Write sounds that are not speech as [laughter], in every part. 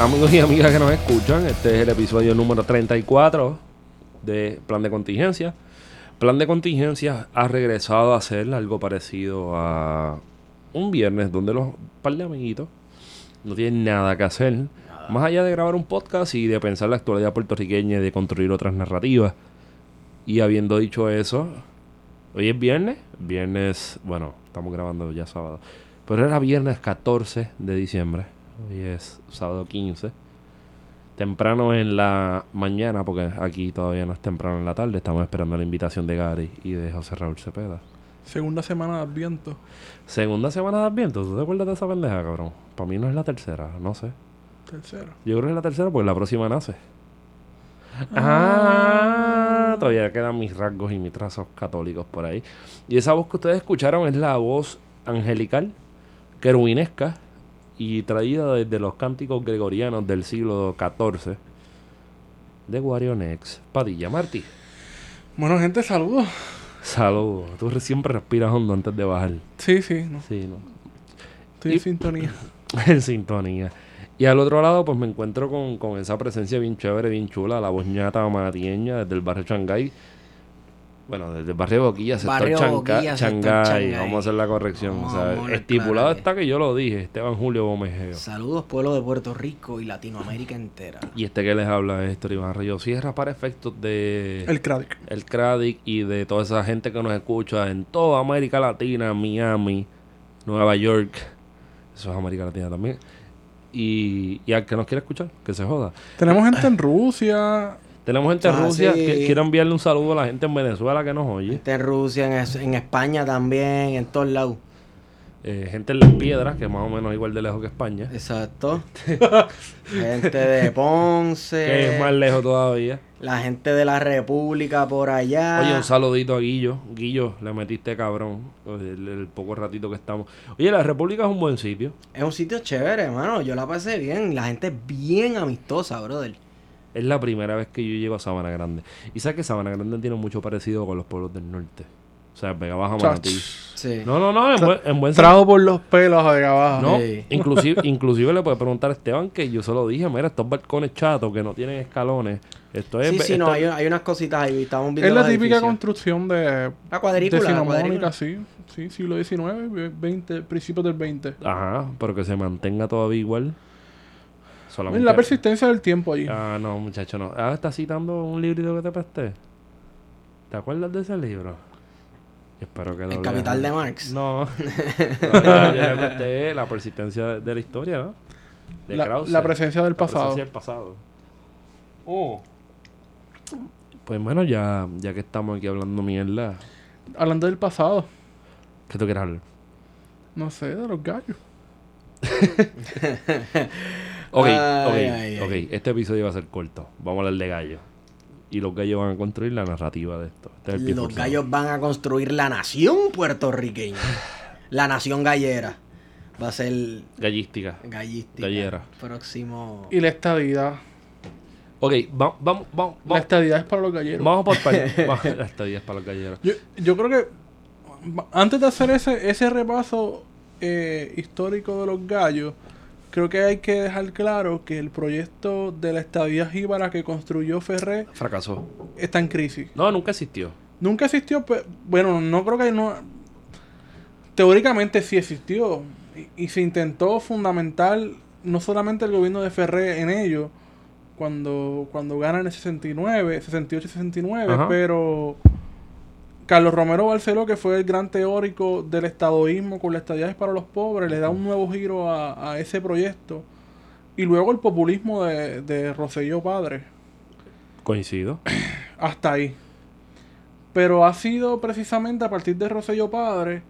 Amigos y amigas que nos escuchan, este es el episodio número 34 de Plan de Contingencia. Plan de Contingencia ha regresado a hacer algo parecido a un viernes donde los par de amiguitos no tienen nada que hacer. Más allá de grabar un podcast y de pensar la actualidad puertorriqueña y de construir otras narrativas. Y habiendo dicho eso, hoy es viernes. Viernes, bueno, estamos grabando ya sábado. Pero era viernes 14 de diciembre. Hoy es sábado 15. Temprano en la mañana, porque aquí todavía no es temprano en la tarde. Estamos esperando la invitación de Gary y de José Raúl Cepeda. Segunda semana de Adviento. Segunda semana de Adviento. ¿Tú te acuerdas de esa pendeja, cabrón? Para mí no es la tercera, no sé. Tercera. Yo creo que es la tercera porque la próxima nace. Ah, todavía quedan mis rasgos y mis trazos católicos por ahí. Y esa voz que ustedes escucharon es la voz angelical, querubinesca y traída desde los cánticos gregorianos del siglo XIV de Guarionex. Padilla Martí. Bueno, gente, saludos. Saludos. Tú re- siempre respiras hondo antes de bajar. Sí, sí, no. Sí, ¿no? Estoy Y- en sintonía. [laughs] en sintonía. Y al otro lado, pues me encuentro con, con esa presencia bien chévere, bien chula, la voz ñata matieña desde el barrio Shanghái. Bueno, desde el barrio Boquilla, sector Barrio Chanca- Boquilla, sector Shanghái. Shanghái. Vamos a hacer la corrección. Vamos o sea, a poner estipulado claro está que yo lo dije, Esteban Julio Gómez. Saludos pueblo de Puerto Rico y Latinoamérica entera. Y este que les habla es Héctor Iván Río Sierra para efectos de El Craddock. el CRADIC y de toda esa gente que nos escucha en toda América Latina, Miami, Nueva York. Eso es América Latina también. Y, y al que nos quiera escuchar, que se joda. Tenemos gente en Rusia. Tenemos gente en Ah, Rusia. sí. que quiero enviarle un saludo a la gente en Venezuela que nos oye. Gente en Rusia, en, en España también, en todos lados. Eh, gente en Las Piedras, que más o menos igual de lejos que España. Exacto. [laughs] gente de Ponce. Que es más lejos todavía. La gente de la República por allá. Oye, un saludito a Guillo. Guillo, le metiste cabrón. El, el poco ratito que estamos. Oye, la República es un buen sitio. Es un sitio chévere, hermano. Yo la pasé bien. La gente es bien amistosa, brother. Es la primera vez que yo llego a Sabana Grande. Y sabes que Sabana Grande tiene mucho parecido con los pueblos del norte. O sea, Vega Baja, Manatí. Sí. No, no, no, en buen, en buen Trajo por los pelos de abajo. No, Sí. [laughs] inclusive, inclusive le puede preguntar a Esteban que yo se lo dije, mira, estos balcones chatos que no tienen escalones. Esto es... Sí, sí, no, hay, hay unas cositas ahí. Estamos viendo Es la típica edificios. construcción de, La cuadrícula, la decimonónica, cuadrícula. sí. Sí, siglo XIX, 20, principios del 20. Ajá, pero que se mantenga todavía igual. Solamente... La persistencia del tiempo allí. Ah, no, muchacho, no. Ah, está citando un librito que te presté. ¿Te acuerdas de ese libro? Espero que lo El capital de Marx. [laughs] No. No, yo le presté la persistencia de, de la historia, ¿no? De La, Krause. la presencia del La pasado. presencia del pasado. Oh. Pues bueno, ya, ya que estamos aquí hablando mierda, Hablando del pasado. ¿qué tú quieres hablar? No sé, de los gallos. [laughs] Ok, Ay, ok, ay, ok. ay. Este episodio va a ser corto. Vamos a hablar de gallos. Y los gallos van a construir la narrativa de esto. Este es el pie Los forzado. gallos van a construir la nación puertorriqueña. [sighs] La nación gallera. Va a ser Gallística. gallística. Gallera. Próximo. Y la estadidad. Ok, vamos, vamos, vamos. La estadidad es para los galleros. vamos por. [laughs] Vamos, La estadía es para los galleros. Yo, yo creo que antes de hacer ese, ese repaso eh, histórico de los gallos, creo que hay que dejar claro que el proyecto de la estadía jíbara que construyó Ferré Fracasó. está en crisis. No, nunca existió. Nunca existió, pe- bueno, no creo que no... Teóricamente sí existió y, y se intentó fundamentar no solamente el gobierno de Ferré en ello, cuando, cuando ganan el 69, 68-69, Ajá. pero Carlos Romero Barceló, que fue el gran teórico del estadoísmo con las estadías para los pobres, le da un nuevo giro a, a ese proyecto. Y luego el populismo de, de Rosselló Padre Coincido. [clears throat] hasta ahí. Pero ha sido precisamente a partir de Rosselló Padre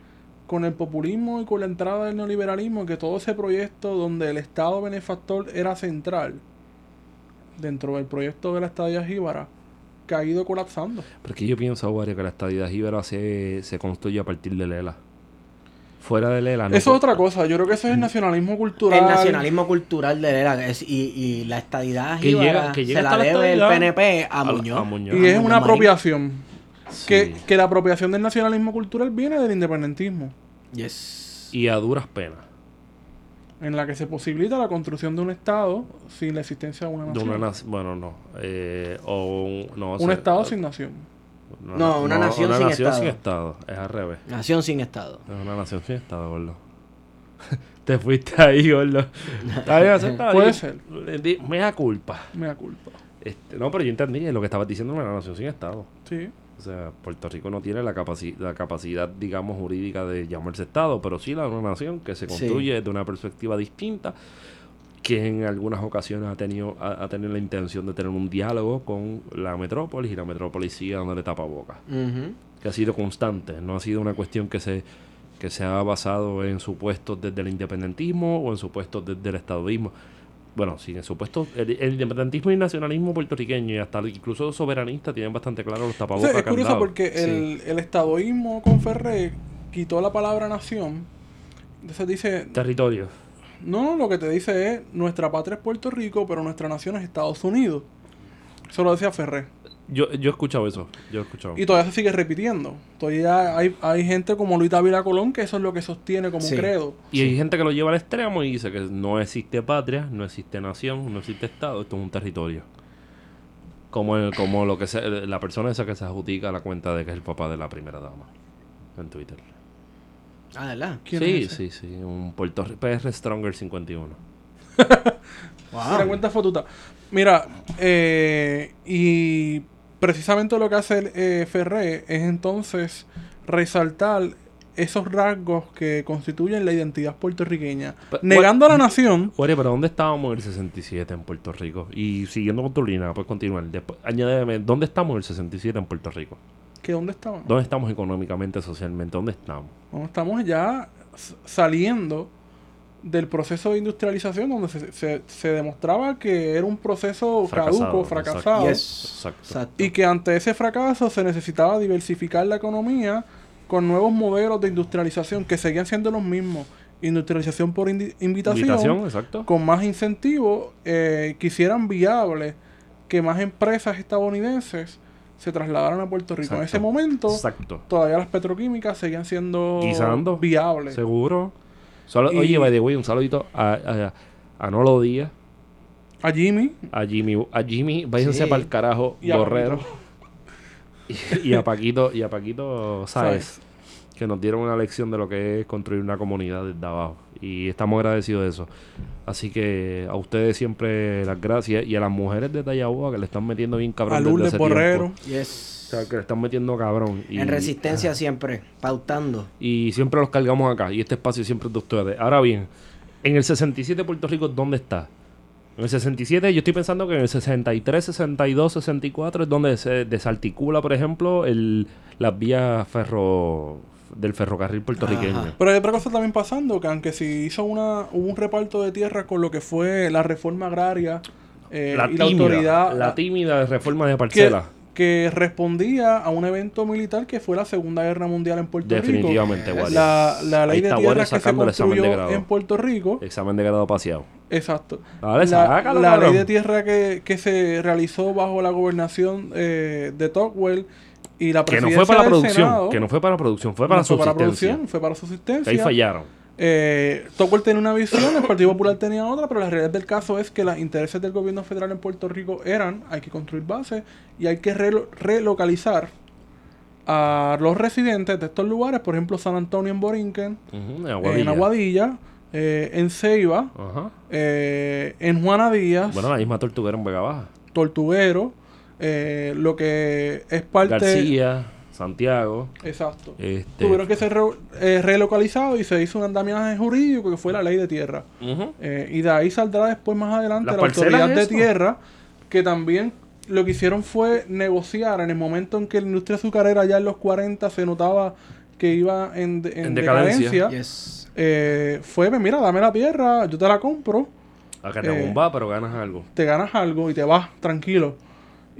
con el populismo y con la entrada del neoliberalismo, que todo ese proyecto donde el Estado benefactor era central, dentro del proyecto de la estadía jíbara, que ha ido colapsando. Porque yo pienso, Wario, que la estadía jíbara se, se construye a partir de Lela. Fuera de Lela, no. Eso es otra cosa. Yo creo que ese es el nacionalismo cultural. El nacionalismo cultural de Lela es- y, y la estadidad Que jíbara llega- que llega se la debe el estadidad PNP a A- Muñoz. a Muñoz. Y a es Muñoz una Marín. apropiación. Sí. Que, que la apropiación del nacionalismo cultural viene del independentismo, Yes. Y a duras penas. En la que se posibilita la construcción de un Estado sin la existencia de una De nación. una. Bueno, no. Eh, o un, no, un o sea, Estado sin nación. No, una nación una sin nación Estado. sin Estado. Es al revés. Nación sin Estado. Es una nación sin Estado, gordo. [laughs] Te fuiste ahí, gordo. Está bien, aceptado. Puede ser. le di- Me da culpa. Me da culpa. Este, no, pero yo entendí. Lo que estabas diciendo era una nación sin Estado. Sí. O sea, Puerto Rico no tiene la, capaci- la capacidad, digamos, jurídica de llamarse Estado, pero sí la de una nación que se Sí. construye desde una perspectiva distinta, que en algunas ocasiones ha tenido, ha, ha tenido la intención de tener un diálogo con la metrópolis y la metrópolis sigue dándole tapaboca. Ujú. Que ha sido constante, no ha sido una cuestión que se, que se ha basado en supuestos desde el independentismo o en supuestos desde el estadismo. Bueno, sí, en supuestos, el, el independentismo y el nacionalismo puertorriqueño y hasta incluso soberanista tienen bastante claro los O tapabocas. sea, es curioso porque Sí. el, el estadoísmo con Ferré quitó la palabra nación. Entonces dice, Territorio. no, no, lo que te dice es, nuestra patria es Puerto Rico, pero nuestra nación es Estados Unidos. Eso lo decía Ferré. Yo, yo he escuchado eso. Yo he escuchado. Y todavía se sigue repitiendo. Todavía hay, hay gente como Luis Dávila Colón que eso es lo que sostiene como Sí. credo. Y hay gente que lo lleva al extremo y dice que no existe patria, no existe nación, no existe Estado, esto es un territorio. Como, el- como lo que se, la persona esa que se adjudica la cuenta de que es el papá de la primera dama en Twitter. Ah, ¿verdad? ¿Quién Sí, sí, sí, un Puerto PR Stronger 51. Una [laughs] Wow. cuenta fotuta. Mira, eh, y precisamente lo que hace eh, Ferré es entonces resaltar esos rasgos que constituyen la identidad puertorriqueña, negando a la nación. [clears throat] Oye, pero ¿dónde estábamos en el 67 en Puerto Rico? Y siguiendo con tu línea, puedes continuar. Después, añádeme, ¿dónde estamos en el 67 en Puerto Rico? que ¿Dónde estaban? ¿Dónde estamos económicamente, socialmente? ¿Dónde estamos? Estamos ya saliendo del proceso de industrialización donde se, se- se demostraba que era un proceso caduco, Fracasado, fracasado. Yes. Exacto. Exacto. Y que ante ese fracaso se necesitaba diversificar la economía con nuevos modelos de industrialización que seguían siendo los mismos. Industrialización por indi- invitación, Invitación, exacto. con más incentivos eh, que hicieran viable que más empresas estadounidenses se trasladaran a Puerto Rico. En ese momento Exacto. todavía las petroquímicas seguían siendo Guisando. viables. Seguro. Solo, Y- Oye, by the way, un saludito a, a, a Nolo Díaz, A Jimmy a Jimmy, a Jimmy, váyanse Sí. para el carajo, y Borrero. Y, [laughs] y a Paquito, y a Paquito Sáez. que nos dieron una lección de lo que es construir una comunidad desde abajo. Y estamos agradecidos de eso. Así que a ustedes siempre las gracias. Y a las mujeres de Tallabúa que le están metiendo bien cabrón. a Lourdes Borrero. Yes. O sea, que le están metiendo cabrón. Y, En resistencia siempre, pautando. y siempre los cargamos acá. Y este espacio siempre es de ustedes. Ahora bien, en el 67 Puerto Rico, ¿dónde está? En el 67 yo estoy pensando que en el 63, 62, 64 es donde se desarticula, por ejemplo, el, las vías ferro del ferrocarril puertorriqueño. Ajá. Pero hay otra cosa también pasando, que aunque se hizo una, hubo un reparto de tierras con lo que fue la reforma agraria eh, La y la tímida, autoridad la tímida reforma de que, parcela. que respondía a un evento militar que fue la Segunda Guerra Mundial en Puerto Rico. Definitivamente, Wario. La, la ley de tierras que se construyó en Puerto Rico, Examen de grado paseado. exacto. Dale, la sácalo, la ley de tierra que, que se realizó bajo la gobernación eh, de Tocqueville y la Que no fue para la producción. Senado, Que no fue para la producción, fue para no fue para producción, fue para subsistencia. Ahí fallaron. Eh, Tocqueville tenía una visión, el Partido Popular tenía otra, pero la realidad del caso es que los intereses del gobierno federal en Puerto Rico eran, hay que construir bases y hay que relo- relocalizar a los residentes de estos lugares, por ejemplo San Antonio en Borinquen, Ujú, en en Aguadilla. Aguadilla, eh, en Ceiba, eh, en Juana Díaz, Bueno, la misma tortuguera en Vega Baja. Tortuguero, eh, lo que es parte... García, Santiago. Exacto. Este, Tuvieron que ser re- eh, relocalizados y se hizo un andamiaje jurídico que fue la ley de tierra. Eh, y de ahí saldrá después más adelante Las la autoridad de tierra, que también lo que hicieron fue negociar en el momento en que la industria azucarera ya en los 40 se notaba que iba en, de- en En decadencia. decadencia, Yes. eh, fue, pues, mira, dame la tierra, yo te la compro, Acá te Eh, bomba, pero ganas algo. te ganas algo y te vas tranquilo.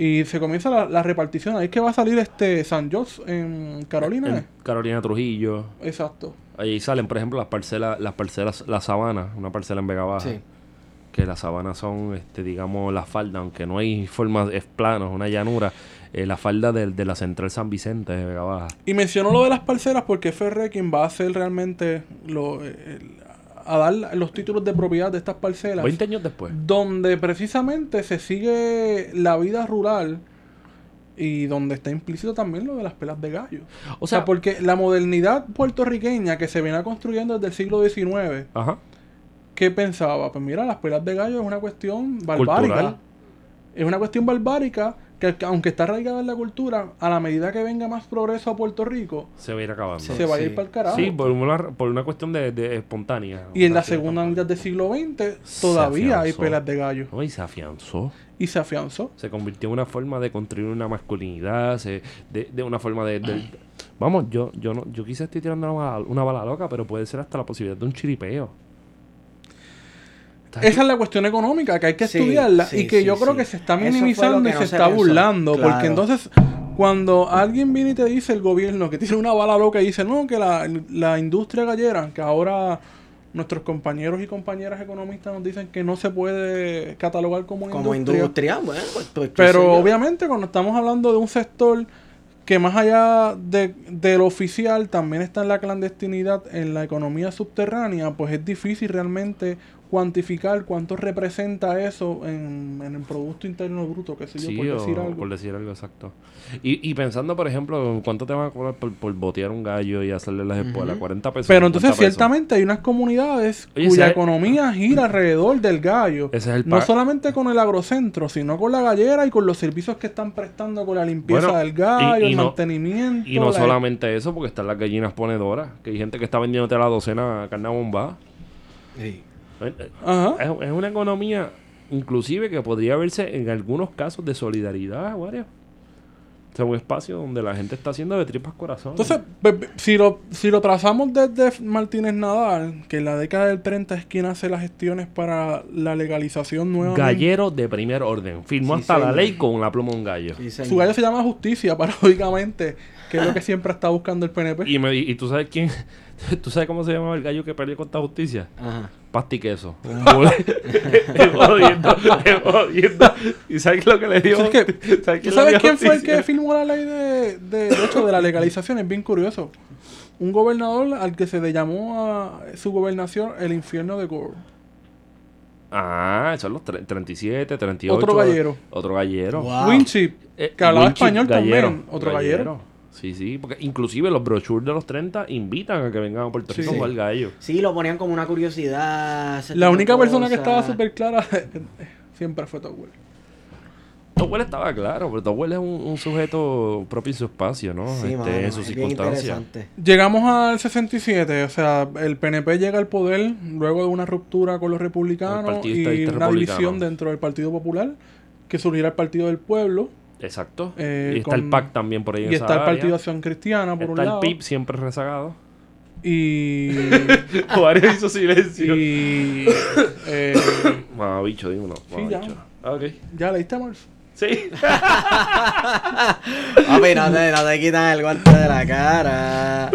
Y se comienza la, la repartición. Ahí es que va a salir este San Jose en Carolina. En ¿eh? Carolina Trujillo. Exacto. Ahí salen, por ejemplo, las parcelas, las parcelas, la sabana, una parcela en Vega Baja. Sí. Que las sabanas son, este, digamos, la falda, aunque no hay forma, es plano, es una llanura. eh, la falda del- de, la central San Vicente de Vega Baja. Y menciono lo de las parcelas porque Ferre quien va a hacer realmente lo, el- a dar los títulos de propiedad de estas parcelas. 20 años después. donde precisamente se sigue la vida rural y donde está implícito también lo de las pelas de gallo. O sea, porque la modernidad puertorriqueña que se viene construyendo desde el siglo XIX, Ajá. ¿qué pensaba? Pues mira, las pelas de gallo es una cuestión barbárica. Cultural. Es una cuestión barbárica que que aunque está arraigada en la cultura, a la medida que venga más progreso a Puerto Rico, Se va a ir acabando. Sí. se va a ir para el carajo. Sí, por una, por una cuestión de, de espontánea. y en la segunda mitad del siglo XX todavía hay pelas de gallo. No, y se afianzó. Y se afianzó. Se convirtió en una forma de construir una masculinidad, se- de, de una forma de... de- vamos, yo yo no yo quizás estoy tirando una bala, una bala loca, pero puede ser hasta la posibilidad de un chiripeo. ¿Estás Esa es la cuestión económica que hay que Sí, estudiarla sí, y que sí, yo creo que se está minimizando y no se se está pensó. burlando. Claro. Porque entonces, cuando alguien viene y te dice el gobierno que tiene una bala loca y dice, no, que la, la industria gallera, que ahora nuestros compañeros y compañeras economistas nos dicen que no se puede catalogar como industria. industria, bueno, pues, pues, Pero obviamente cuando estamos hablando de un sector que más allá de, de lo oficial también está en la clandestinidad, en la economía subterránea, pues es difícil realmente cuantificar cuánto representa eso en, en el Producto Interno Bruto, que sé yo, Sí, por o decir algo. por decir algo exacto. Y, y pensando, por ejemplo, cuánto te van a cobrar por, por botear un gallo y hacerle las espuelas, 40 pesos. Pero 50 entonces pesos. ciertamente hay unas comunidades Oye, cuya economía [clears throat] gira alrededor del gallo. Ese es el No solamente con el agrocentro, sino con la gallera y con los servicios que están prestando con la limpieza Bueno, del gallo, y- y el no- mantenimiento. Y no la- solamente eso, porque están las gallinas ponedoras, que hay gente que está vendiéndote la docena carne bomba. Sí. Ajá. Es, es una economía, inclusive, que podría verse en algunos casos de solidaridad, Wario. O sea, un espacio donde la gente está haciendo de tripas corazón. Entonces, be- si lo, si lo trazamos desde Martínez Nadal, que en la década del 30 es quien hace las gestiones para la legalización nueva. Gallero de primer orden. Firmó Sí, hasta la ley con la pluma de un gallo. Sí. Su gallo se llama Justicia, [laughs] paradójicamente, que es lo que siempre está buscando el PNP. Y, me, y tú sabes quién, [laughs] tú sabes cómo se llamaba el gallo que perdió contra justicia. Ajá. Pasti queso. [laughs] Un bule. Es [laughs] jodiendo, es jodiendo. ¿Y sabes lo que le dio? Es que, ¿Sabes ¿Tú sabes quién fue el que firmó la ley de, de, de hecho, de la legalización? Es bien curioso. Un gobernador al que se le llamó a su gobernación el infierno de Gore. Ah, son los tre- 37, 38. Otro gallero. Otro gallero. Wow. Winship, Eh, que hablaba Winchip, español gallero, también. Otro gallero. Sí, sí, porque inclusive los brochures de los 30 invitan a que vengan a Puerto Sí. Rico a jugar gallo. Sí, lo ponían como una curiosidad. La única persona que estaba súper clara [laughs] siempre fue Towell. Towell estaba claro, pero Towell es un, un sujeto propio en su espacio, ¿no? Sí, Este, mano, en sus circunstancias. Llegamos al 67, o sea, el PNP llega al poder luego de una ruptura con los republicanos y una Republicano. división dentro del Partido Popular, que surgirá el Partido del Pueblo Exacto. Eh, y está con- el PAC también por ahí en y esa está el área. Partido Acción Cristiana por Está un el lado. PIB siempre rezagado. Y, [laughs] Wario hizo silencio. y [coughs] eh, Mamá bicho, dime uno. Sí, ya. Ah, Ok. ya leíste Mars. Sí. [laughs] Papi, no te, no te quitan el guante de la cara.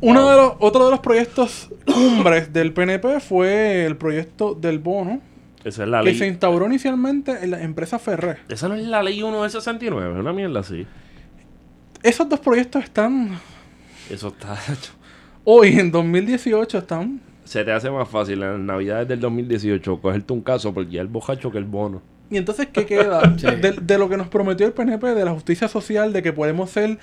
Uno de los, otro de los proyectos cumbres del PNP fue el proyecto del bono, Esa es la que ley. se instauró inicialmente en la empresa Ferrer. Esa no es la ley 1 del 69, es una mierda así. Esos dos proyectos están Eso está. hoy en 2018 están Se te hace más fácil en Navidades del 2018 cogerte un caso porque ya el bojacho que el bono. Y entonces, ¿qué queda? [laughs] de, de lo que nos prometió el PNP, de la justicia social, de que podemos ser,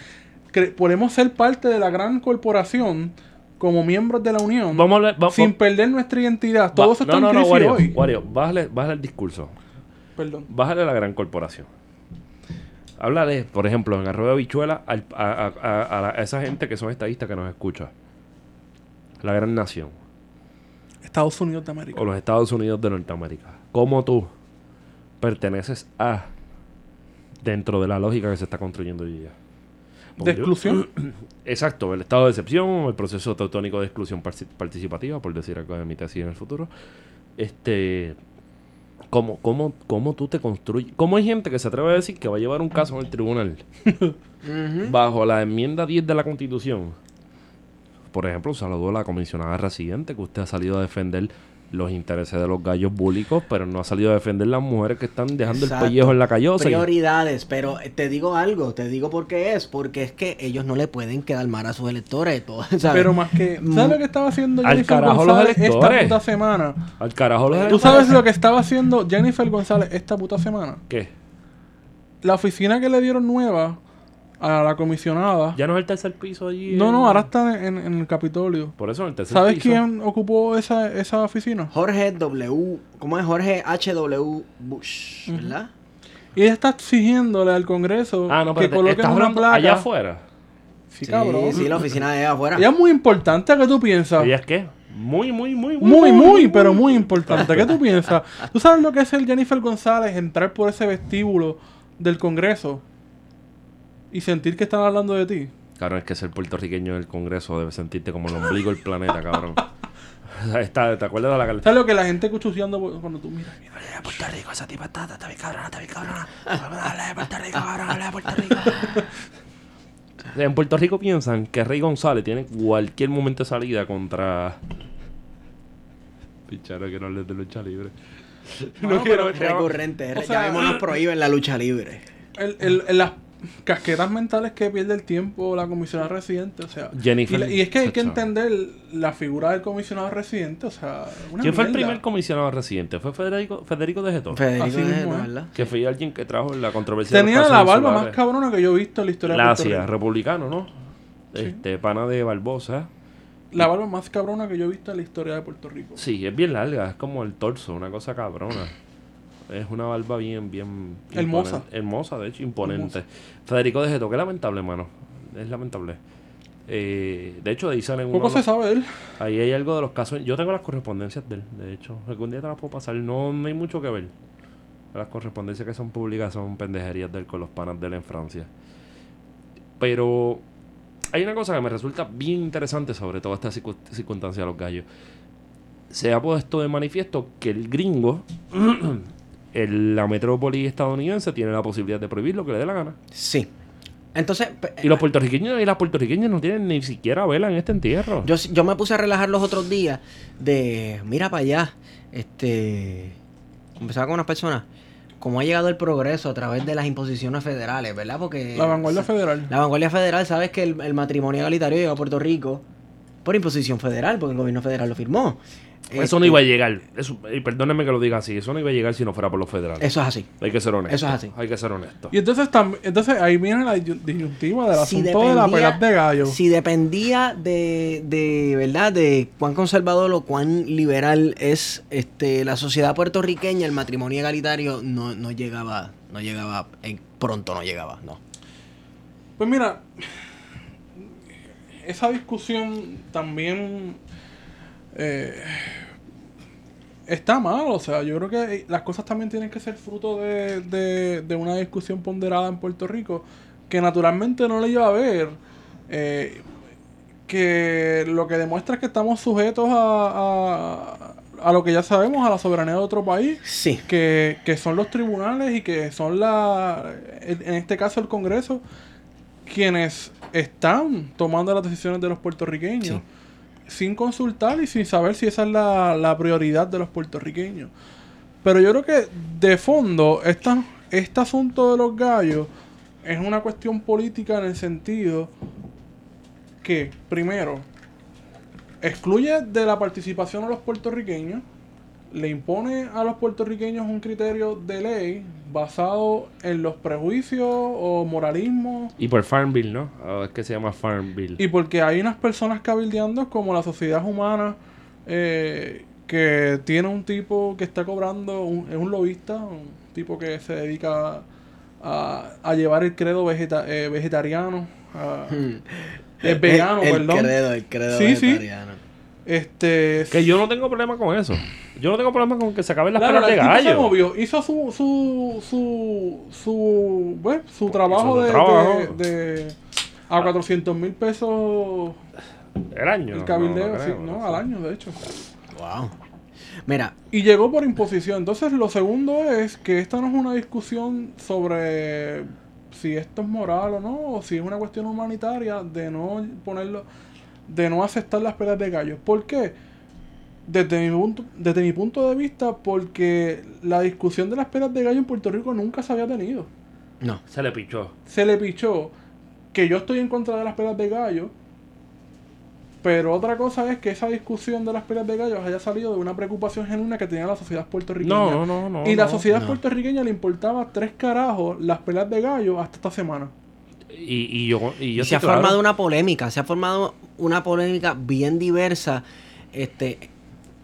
que podemos ser parte de la gran corporación como miembros de la Unión, Vamos a hablar. va- sin perder nuestra identidad. Todo va- eso está no, no, en no, crisis Wario, hoy. Wario, bájale, bájale el discurso. Perdón. Bájale a la gran corporación. Háblale, por ejemplo, en Arroyo de Bichuela al- a, a- a- a la- a esa gente que son estadistas que nos escucha. La gran nación. Estados Unidos de América. o los Estados Unidos de Norteamérica. ¿Cómo tú perteneces a dentro de la lógica que se está construyendo hoy día? De exclusión. [clears throat] Exacto, el estado de excepción, el proceso teutónico de exclusión participativa, por decir algo de mi tesis en el futuro. Este, ¿cómo, cómo, ¿Cómo tú te construyes? ¿Cómo hay gente que se atreve a decir que va a llevar un caso en el tribunal bajo la enmienda 10 de la Constitución? Por ejemplo, saludo a la comisionada residente que usted ha salido a defender los intereses de los gallos búlicos, pero no ha salido a defender las mujeres que están dejando Exacto. el pellejo en la callosa. y- Prioridades, pero eh, te digo algo, te digo por qué es, porque es que ellos no le pueden quedar mal a sus electores, [laughs] todo, ¿sabes? Pero más que. Mm. ¿Sabes lo que estaba haciendo Al Jennifer los González esta puta semana? Al carajo los ¿Tú sabes lo que estaba haciendo Jennifer González esta puta semana? ¿Qué? La oficina que le dieron nueva a la comisionada. Ya no es el tercer piso allí. No, en- no, ahora está en, en el Capitolio. Por eso en el tercer ¿Sabes piso. quién ocupó esa, esa oficina? Jorge W, ¿cómo es Jorge H.W. Bush, verdad? Y ella está exigiéndole al Congreso Ah, no, que coloquen una hablando placa. allá afuera. Sí, cabrón. sí, la oficina de allá afuera. Ella es muy importante, ¿qué tú piensas? ¿Ella es qué? Muy, muy, muy, Muy, muy, pero muy importante. ¿Qué tú piensas? ¿Tú sabes lo que es el Jennifer González entrar por ese vestíbulo del Congreso y sentir que están hablando de ti? Claro, es que ser puertorriqueño en el Congreso debe sentirte como el ombligo del planeta, cabrón. O [laughs] sea, está- ¿Te acuerdas de la cal- ¿Sabes lo que la gente cuchuceando por- cuando tú miras? mira, Habla de Puerto Rico, esa tipa está, está bien cabrona, está bien cabrona. Habla de Puerto Rico, cabrón, habla de Puerto Rico. [laughs] En Puerto Rico piensan que Rey González tiene cualquier momento de salida contra. Picharo que no hables de lucha libre. No, pero- Recurrente, O sea, ya mismo nos prohíben la lucha libre. el, el- el- las casquetas mentales que pierde el tiempo la comisionada residente, o sea. Jennifer- Y, la- y es que hay que entender la figura del comisionado residente, o sea. una ¿Quién fue el primer comisionado residente? ¿Fue Federico, Federico de Getón? Federico Así de. ¿verdad? Que fue alguien que trajo la controversia de Tenía la barba insulares. más cabrona que yo he visto en la historia de La Puerto hacía, Rico. republicano, ¿no? Este, pana de Barbosa. La barba más cabrona que yo he visto en la historia de Puerto Rico. Sí, es bien larga, es como el torso, una cosa cabrona. Es una barba bien, bien... Hermosa. imponente. Hermosa, de hecho, imponente. Federico de Geto, qué lamentable, mano. Es lamentable. Eh, de hecho, de ahí salen Poco se sabe él. Ahí hay algo de los casos. Yo tengo las correspondencias de él, de hecho. Algún día te las puedo pasar. No, no hay mucho que ver. Las correspondencias que son públicas son pendejerías de él con los panas de él en Francia. Pero hay una cosa que me resulta bien interesante sobre toda esta circun- circunstancia de los gallos. Se ha puesto de manifiesto que el gringo, [clears throat] el- la metrópoli estadounidense, tiene la posibilidad de prohibir lo que le dé la gana. Sí. Entonces, Y los puertorriqueños y las puertorriqueñas no tienen ni siquiera vela en este entierro. yo, yo me puse a relajar los otros días de, mira para allá, este, empezaba con unas personas, cómo ha llegado el progreso a través de las imposiciones federales, ¿verdad? Porque La vanguardia federal. la vanguardia federal, sabes que el, el matrimonio egalitario llegó a Puerto Rico por imposición federal, porque el gobierno federal lo firmó. Eso no iba a llegar. Eso, y perdónenme que lo diga así. Eso no iba a llegar si no fuera por los federales. Eso es así. Hay que ser honesto. Eso es así. Hay que ser honesto. Y entonces también, entonces ahí viene la disyun- disyuntiva del Si asunto de la pelea de gallo. si dependía de, de, ¿verdad? De cuán conservador o cuán liberal es este la sociedad puertorriqueña, el matrimonio egalitario no, no llegaba, no llegaba, pronto no llegaba, no. Pues mira, esa discusión también eh, está mal. O sea, yo creo que las cosas también tienen que ser fruto de, de- de una discusión ponderada en Puerto Rico, que naturalmente no le lleva a ver. eh, que lo que demuestra es que estamos sujetos a, a, a lo que ya sabemos, a la soberanía de otro país Sí. que, que son los tribunales y que son la en en este caso el Congreso quienes están tomando las decisiones de los puertorriqueños sin consultar y sin saber si esa es la, prioridad de los puertorriqueños. Pero yo creo que de fondo esta, este asunto de los gallos es una cuestión política en el sentido que, primero, excluye de la participación a los puertorriqueños, le impone a los puertorriqueños un criterio de ley basado en los prejuicios o moralismo Y por Farm Bill, ¿no? Ah, es que se llama Farm Bill. y porque hay unas personas cabildeando como la sociedad humana eh, que tiene un tipo que está cobrando, un- es un lobista, un tipo que se dedica a, a llevar el credo vegeta- eh, vegetariano, a- es vegano, el, el perdón. credo, el credo Sí, sí. Este, Que yo no tengo problema con eso. Yo no tengo problema con que se acaben las Claro, pelas de tipo se gallo. movió, hizo su su su su, bueno, su trabajo, su de, trabajo. de- de A 400 mil pesos El año. el cabildeo, no, no sí, al año, de hecho. Wow. Mira, Y llegó por imposición. Entonces, lo segundo es que esta no es una discusión sobre si esto es moral o no, o si es una cuestión humanitaria de no ponerlo, de no aceptar las peleas de gallos. ¿Por qué? Desde mi punto, desde mi punto de vista, porque la discusión de las peleas de gallo en Puerto Rico nunca se había tenido. no. Se le pichó. Se le pichó que yo estoy en contra de las peleas de gallo. Pero otra cosa es que esa discusión de las peleas de gallos haya salido de una preocupación genuina que tenía la sociedad puertorriqueña. No, no, no. y la no. sociedad no. puertorriqueña le importaba tres carajos las peleas de gallo hasta esta semana. Y, y yo, y yo Y se ha claro. formado una polémica, se ha formado una polémica bien diversa. Este,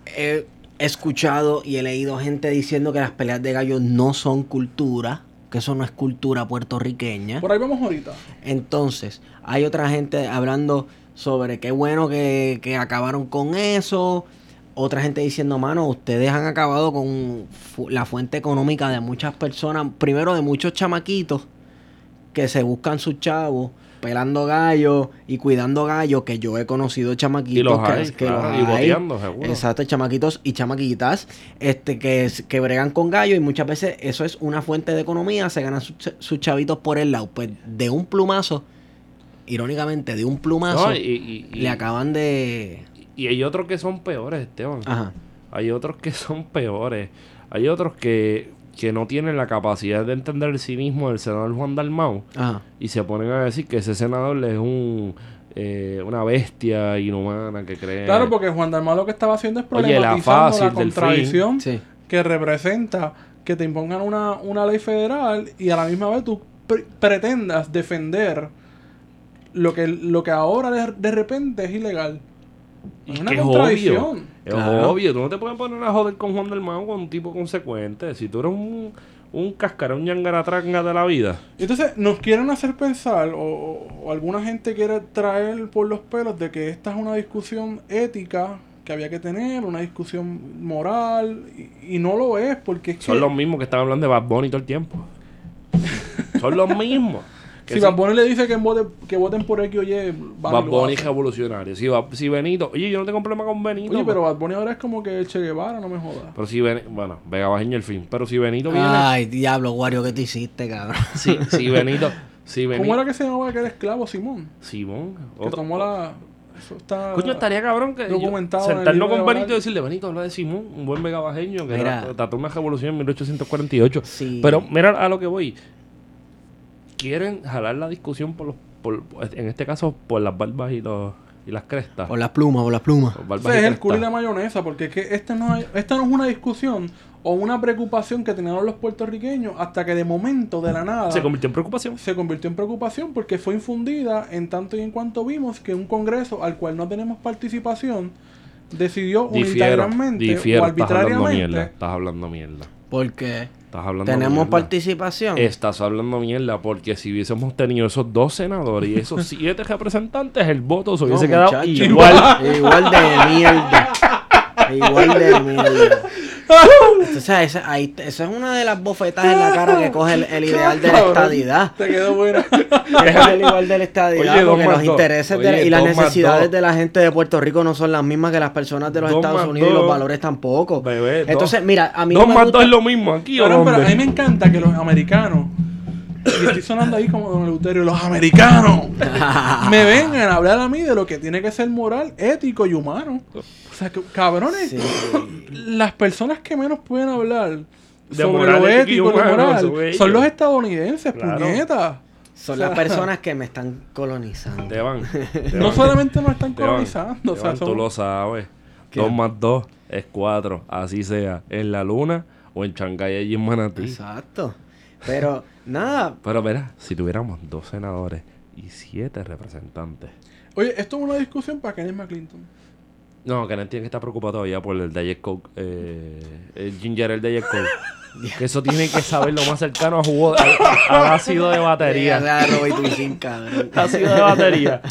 he escuchado y he leído gente diciendo que las peleas de gallos no son cultura, que eso no es cultura puertorriqueña. Por ahí vamos ahorita. Entonces, hay otra gente hablando sobre qué bueno que, que acabaron con eso. Otra gente diciendo, mano, ustedes han acabado con fu- la fuente económica de muchas personas, primero de muchos chamaquitos que se buscan sus chavos pelando gallos y cuidando gallos, que yo he conocido chamaquitos Y los que, hay, que claro, los y hay. boteando, seguro. Exacto, chamaquitos y chamaquitas este, que, es- que bregan con gallos y muchas veces eso es una fuente de economía, se ganan sus, ch- sus chavitos por el lado. Pues de un plumazo, irónicamente, de un plumazo, No, y- y- le acaban de... y hay otros que son peores, Esteban. Ajá. Hay otros que son peores. Hay otros que, que no tienen la capacidad de entender el cinismo del senador Juan Dalmau Ajá. y se ponen a decir que ese senador es un eh, una bestia inhumana que cree. Claro, porque Juan Dalmau lo que estaba haciendo es Oye, la problematizando la, fácil del contradicción Sí. que representa que te impongan una, una ley federal y a la misma vez tú pre- pretendas defender lo que, lo que ahora de, de repente es ilegal. Es una que es contradicción. obvio. Es Claro. obvio. Tú no te puedes poner a joder con Juan Dalmau con un tipo consecuente. Si tú eres un, un cascarón yangaratranga de la vida. Entonces nos quieren hacer pensar, o, alguna gente quiere traer por los pelos de que esta es una discusión ética que había que tener, una discusión moral, y, y no lo es, porque es que Son los mismos que están hablando de Bad Bunny todo el tiempo. [laughs] Son los mismos. Si sí, Bad Bunny le dice que, voten, que voten por X o Y, van y Bad Bunny es revolucionario. Si, va- si Benito... Oye, yo no tengo problema con Benito. Oye, pero Bad Bunny ahora es como que Che Guevara, no me jodas. Pero si Benito... Bueno, Vega Bajeño el fin. Pero si Benito viene... Ay, diablo, Wario, ¿qué te hiciste, cabrón? [laughs] Si, si [laughs] Benito... Si Benito... ¿Cómo era que se llamaba aquel esclavo Simón? Simón. Que otro- tomó la... Eso está... Coño, estaría cabrón que documentado sentarnos con Benito y decirle, Benito, habla de Simón, un buen megabajeño que Mira. tra- trató una revolución en 1848. Sí. Pero mira a lo que voy. Quieren jalar la discusión por los, por, en este caso, por las barbas y los y las crestas. Por las plumas, por las plumas. Por Ese y es el culo y la mayonesa, porque es que este no hay- esta no es una discusión o una preocupación que tenían los puertorriqueños hasta que de momento, de la nada, Se convirtió en preocupación. se convirtió en preocupación porque fue infundida en tanto y en cuanto vimos que un congreso al cual no tenemos participación decidió Difiero, unilateralmente difiero, o estás hablando mierda. arbitrariamente Estás hablando mierda. Porque Estás hablando tenemos mierda. participación. Estás hablando mierda porque si hubiésemos tenido esos dos senadores y esos [laughs] siete representantes, el voto se No, hubiese quedado muchacho. igual. Igual de mierda. Igual de mierda. [laughs] Entonces, esa, ahí, esa es una de las bofetas en la cara que coge el, el ideal de la estadidad. Te quedó buena. [laughs] Es el igual de la estadidad. Oye, porque los intereses de- y las necesidades de la gente de Puerto Rico no son las mismas que las personas de los Dos Estados Unidos y los valores tampoco. Bebé, dos- Entonces, mira, a mí dos no me más gusta- dos es lo mismo aquí, ¿o Cabrón, pero a mí me encanta que los americanos, y estoy sonando ahí como Don Eleuterio, los americanos me vengan a hablar a mí de lo que tiene que ser moral, ético y humano. O sea, que, cabrones, Sí. las personas que menos pueden hablar De sobre moral, lo ético y humano, moral son son los estadounidenses, Claro. puñetas. Son O sea, las personas que me están colonizando. Te van. te [laughs] No van, solamente nos están te van, colonizando, o te sea, van, son- tú lo sabes. ¿Qué? Dos más dos es cuatro. Así sea. En la luna o en Shanghái allí en Manatí. Exacto. Pero, nada, Pero verá, si tuviéramos dos senadores y siete representantes. Oye, esto es una discusión para Kenneth McClinton. No, Kenneth tiene que estar preocupado todavía por el Diet Coke, eh, el Ginger el Diet Coke. [laughs] que eso tiene que saber lo más cercano a jugo, al, ácido de batería. [laughs] Ácido de batería.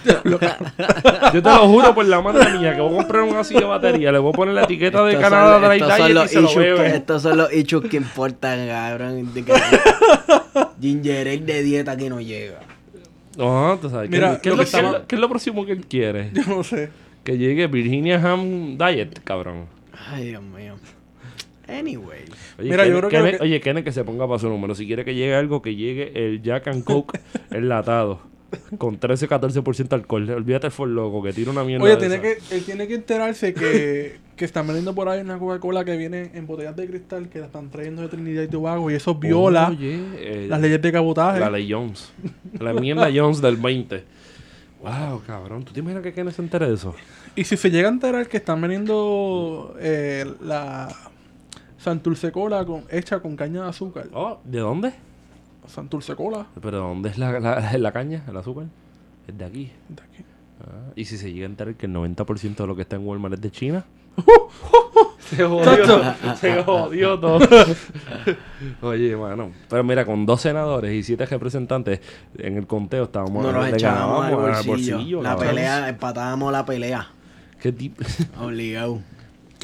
Yo te lo juro por la madre mía que voy a comprar un ácido de batería, le voy a poner la etiqueta de Canadá Dry Diet y se lo bebe. Estos son los issues que importan, cabrón. [laughs] Ginger ale de dieta que no llega. No, tú sabes. ¿qué- Mira, ¿qué, es lo que estaba- qué es lo próximo que él quiere? [laughs] Yo no sé. Que llegue Virginia Ham Diet, cabrón. Ay, Dios mío. Anyway. Oye, Mira, yo creo que lo Kenneth- que- Oye, Kenneth que se ponga para su número. Si quiere que llegue algo, que llegue el Jack and Coke [laughs] enlatado. Con 13-14% de alcohol. Olvídate el for loco, que tira una mierda. Oye, de tiene esa. que, él tiene que enterarse que, [laughs] que están vendiendo por ahí una Coca-Cola que viene en botellas de cristal que la están trayendo de Trinidad y Tobago y eso viola eh, las leyes de cabotaje. La ley Jones. La enmienda Jones del 20. Wow, cabrón. ¿Tú te imaginas que Kenneth se entere de eso? Y si se llega a enterar que están vendiendo eh, la Santurce Cola con, hecha con caña de azúcar. Oh, ¿de dónde? Santurce Cola. ¿Pero dónde es la, la, [laughs] la caña, el azúcar? Es de aquí. de aquí. Ah, ¿Y si se llega a enterar que el 90% de lo que está en Walmart es de China? [laughs] se jodió, se jodió todo. [laughs] Oye, mano. Pero mira, con dos senadores y siete representantes en el conteo estábamos No nos echábamos al al bolsillo. La cabrón. pelea, empatábamos la pelea. ¿Qué tipo? Obligado.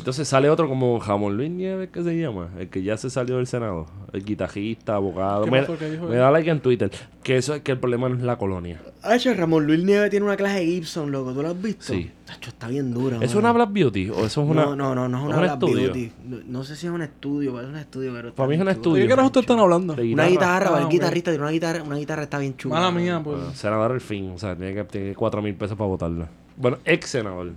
Entonces sale otro como Jamón Luis Nieves, ¿qué se llama? El que ya se salió del Senado. El guitarrista, abogado. ¿Qué Me, da like en Twitter. Que eso es que el problema no es la colonia. Hacho, Ramón Luis Nieves tiene una clase de Gibson, loco. ¿Tú lo has visto? Sí. Hacho, está bien dura. ¿Eso es mano. una Black Beauty o eso es una.? No, no, no, no es una un Black estudio? Beauty. No, no sé si es un estudio, pero es un estudio. Pero Para mí es un estudio. ¿De qué carajo ustedes están hablando? De Una guitarra, Ah, el guitarrista tiene una guitarra, una guitarra está bien chula. Mala mía, pues. Bueno, senador al fin. O sea, tiene que tener 4 mil pesos para votarla. Bueno, ex senador.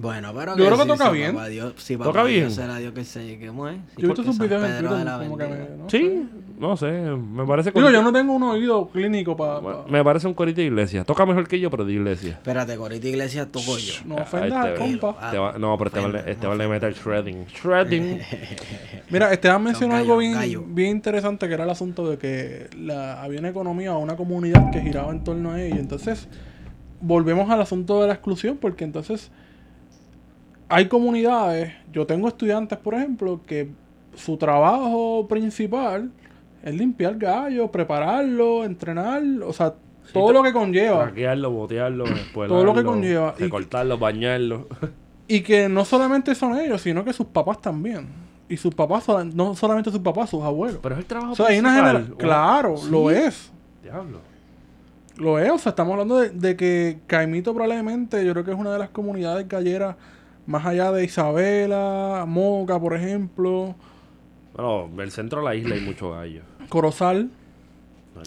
Bueno, pero Yo creo que sí, toca sí, bien. papá Dios, sí, Toca papá bien. Dios se la dio que se ¿cómo es? Sí, Yo he visto porque sus San videos en Pedro de la Twitter como que me, Bendiga. ¿no? Sí, no sé. Me parece. Digo, yo no tengo un oído clínico para... Bueno, Me parece un corito de iglesia. Toca mejor que yo, pero de iglesia. Espérate, Corita Iglesias tocó yo. No ofendas al este- compa. Te va- no, pero Esteban, le- ofende, Esteban le mete el shredding. Shredding. [laughs] Mira, Esteban mencionó gallo, algo bien, bien interesante que era el asunto de que la, había una economía o una comunidad que giraba en torno a ello. Entonces, volvemos al asunto de la exclusión porque entonces hay comunidades, yo tengo estudiantes, por ejemplo, que su trabajo principal es limpiar gallos, prepararlo, entrenar, o sea, todo lo que conlleva. Traquearlo, botearlo. Todo lo que conlleva. Y- Recortarlo, bañarlo. Y que no solamente son ellos, sino que sus papás también. Y sus papás, no solamente sus papás, sus abuelos. Pero es el trabajo O sea, hay una principal. genera- Claro, Sí. lo es. Diablo. Lo es. O sea, estamos hablando de, de que Caimito probablemente, yo creo que es una de las comunidades galleras más allá de Isabela, Moca, por ejemplo, Bueno, en el centro de la isla hay muchos gallos. Corozal.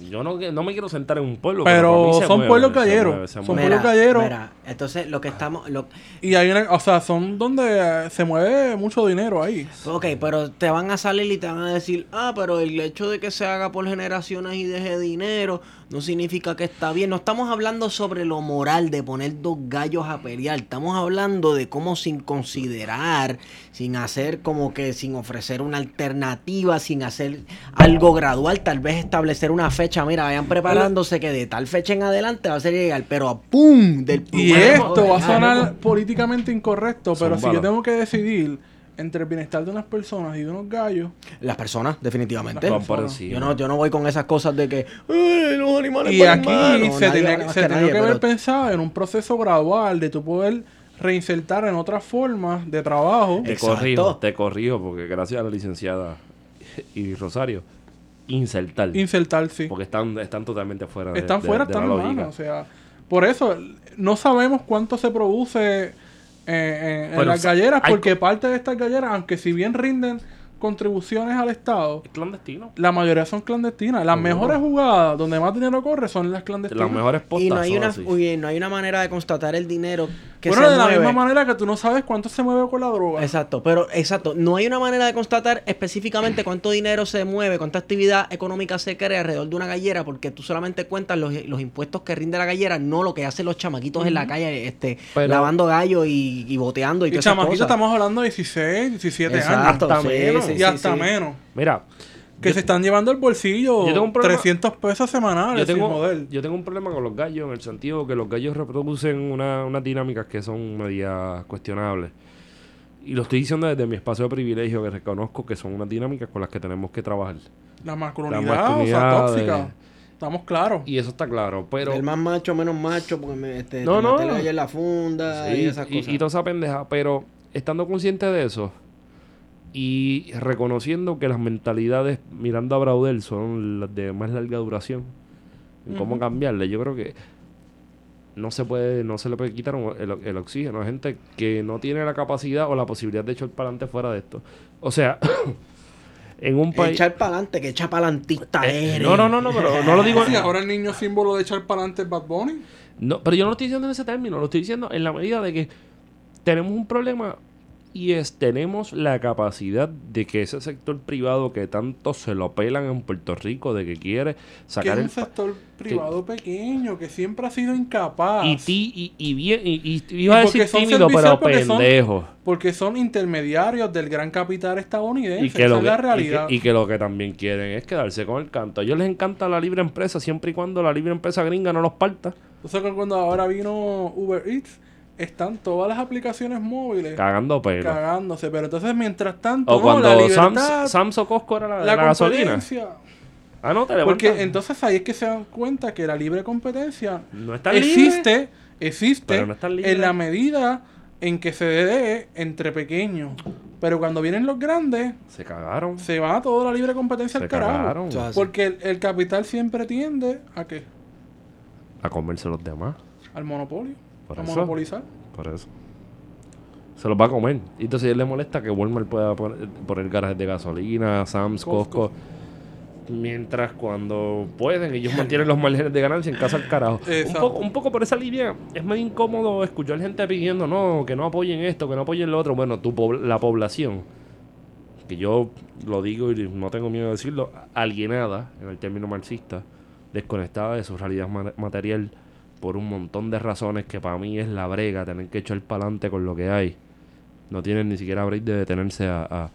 Yo no, no me quiero sentar en un pueblo. Pero son mueve, pueblos se galleros. mueve, se Son mueve. pueblos galleros. Mira, entonces lo que estamos... Lo, Y hay una, o sea, son donde eh, se mueve mucho dinero ahí. ok, pero te van a salir y te van a decir, ah, pero el hecho de que se haga por generaciones y deje dinero no significa que está bien. No estamos hablando sobre lo moral de poner dos gallos a pelear. Estamos hablando de cómo sin considerar, sin hacer como que, sin ofrecer una alternativa, sin hacer algo gradual, tal vez establecer una fecha. Mira, vayan preparándose que de tal fecha en adelante va a ser llegar, pero a ¡pum! Del Y primero, esto va a sonar políticamente incorrecto, pero si yo tengo que decidir entre el bienestar de unas personas y de unos gallos, Las personas, definitivamente. Personas. Yo no, yo no voy con esas cosas de que "Ay, los animales Y aquí más". No, se nadie tenía, más se que nadie, que haber pero- pensado en un proceso gradual de tu poder reinsertar en otras formas de trabajo. Te Exacto. corrijo, te corrijo, porque gracias a la licenciada y Rosario, insertar. Insertar, sí. Porque están, están totalmente fuera de, Están de- fuera, de están la en lógica. mano. O sea, por eso no sabemos cuánto se produce eh, en- en Pero las galleras, porque parte de estas galleras, aunque si bien rinden contribuciones al Estado, Es clandestino. la mayoría son clandestinas. Las mejores jugadas donde más dinero corre son las clandestinas. Las mejores postas Y no hay, una, uy, no hay una manera de constatar el dinero que bueno, se de la misma manera que tú no sabes cuánto se mueve con la droga. Exacto, pero exacto, no hay una manera de constatar específicamente cuánto dinero se mueve, cuánta actividad económica se crea alrededor de una gallera, porque tú solamente cuentas los, los impuestos que rinde la gallera, no lo que hacen los chamaquitos en la calle, este, Pero- lavando gallos y, y boteando y, y chamaquitos estamos hablando de 16, 17 Exacto, años. Hasta sí, menos. sí, y sí, hasta sí. menos. Mira, Que yo- se están llevando al bolsillo Yo tengo un problema- 300 pesos semanales yo tengo, sin yo tengo un problema con los gallos en el sentido que los gallos reproducen una- unas dinámicas que son media cuestionables. Y lo estoy diciendo desde mi espacio de privilegio, que reconozco que son unas dinámicas con las que tenemos que trabajar. La masculinidad, La o sea, masculinidad tóxica. de- Estamos claros. Y eso está claro, pero... el más macho, menos macho, porque me, este, No, te no. en la funda Sí, y esas y, cosas. y toda esa pendeja, pero estando consciente de eso y reconociendo que las mentalidades mirando a Braudel son las de más larga duración en cómo cambiarle. Yo creo que no se puede, no se le puede quitar el, el oxígeno a gente que no tiene la capacidad o la posibilidad de echar para adelante fuera de esto. O sea, [clears throat] en un país. Echar para adelante, que echa palantista Eh, eres. no, no, no, no, pero no lo digo. [laughs] Sí, ahora el niño símbolo de echar para adelante es Bad Bunny. No, pero yo no lo estoy diciendo en ese término, lo estoy diciendo en la medida de que tenemos un problema y es tenemos la capacidad de que ese sector privado que tanto se lo pelan en Puerto Rico, de que quiere Que sacar el un sector privado pequeño, que siempre ha sido incapaz. y ti y, y bien y, y iba a decir son tímido pero porque son- pendejo Porque son intermediarios del gran capital estadounidense. y que, esa lo es que, la y que- y que lo que también quieren es quedarse con el canto. A ellos les encanta la libre empresa siempre y cuando la libre empresa gringa no los parta. Entonces que cuando ahora vino Uber Eats, están todas las aplicaciones móviles Cagando pelo. cagándose. Pero entonces, mientras tanto, O no, la cuando libertad, Sams, Sams o Costco era la, la, la gasolina. Ah, no, te levantas. Porque entonces ahí es que se dan cuenta que la libre competencia No es tan libre. existe, existe Pero no libre. en la medida en que se dé entre pequeños. Pero cuando vienen los grandes, Se cagaron. se va toda la libre competencia Se al carajo. cagaron. Porque el, el capital siempre tiende a qué? A comerse los demás. Al monopolio. Por a eso. monopolizar. Por eso. Se los va a comer. Y entonces a él le molesta que Walmart pueda poner, poner garajes de gasolina, Sam's, Costco. Costco. Mientras cuando pueden, ellos [laughs] mantienen los márgenes de ganancia en casa al carajo. Un poco, un poco por esa línea, es medio incómodo escuchar gente pidiendo, no, que no apoyen esto, que no apoyen lo otro. Bueno, tu la población, que yo lo digo y no tengo miedo de decirlo, alienada, en el término marxista, desconectada de su realidad ma- material por un montón de razones que para mí es la brega, tener que echar para adelante con lo que hay. No tienen ni siquiera break de detenerse a, a-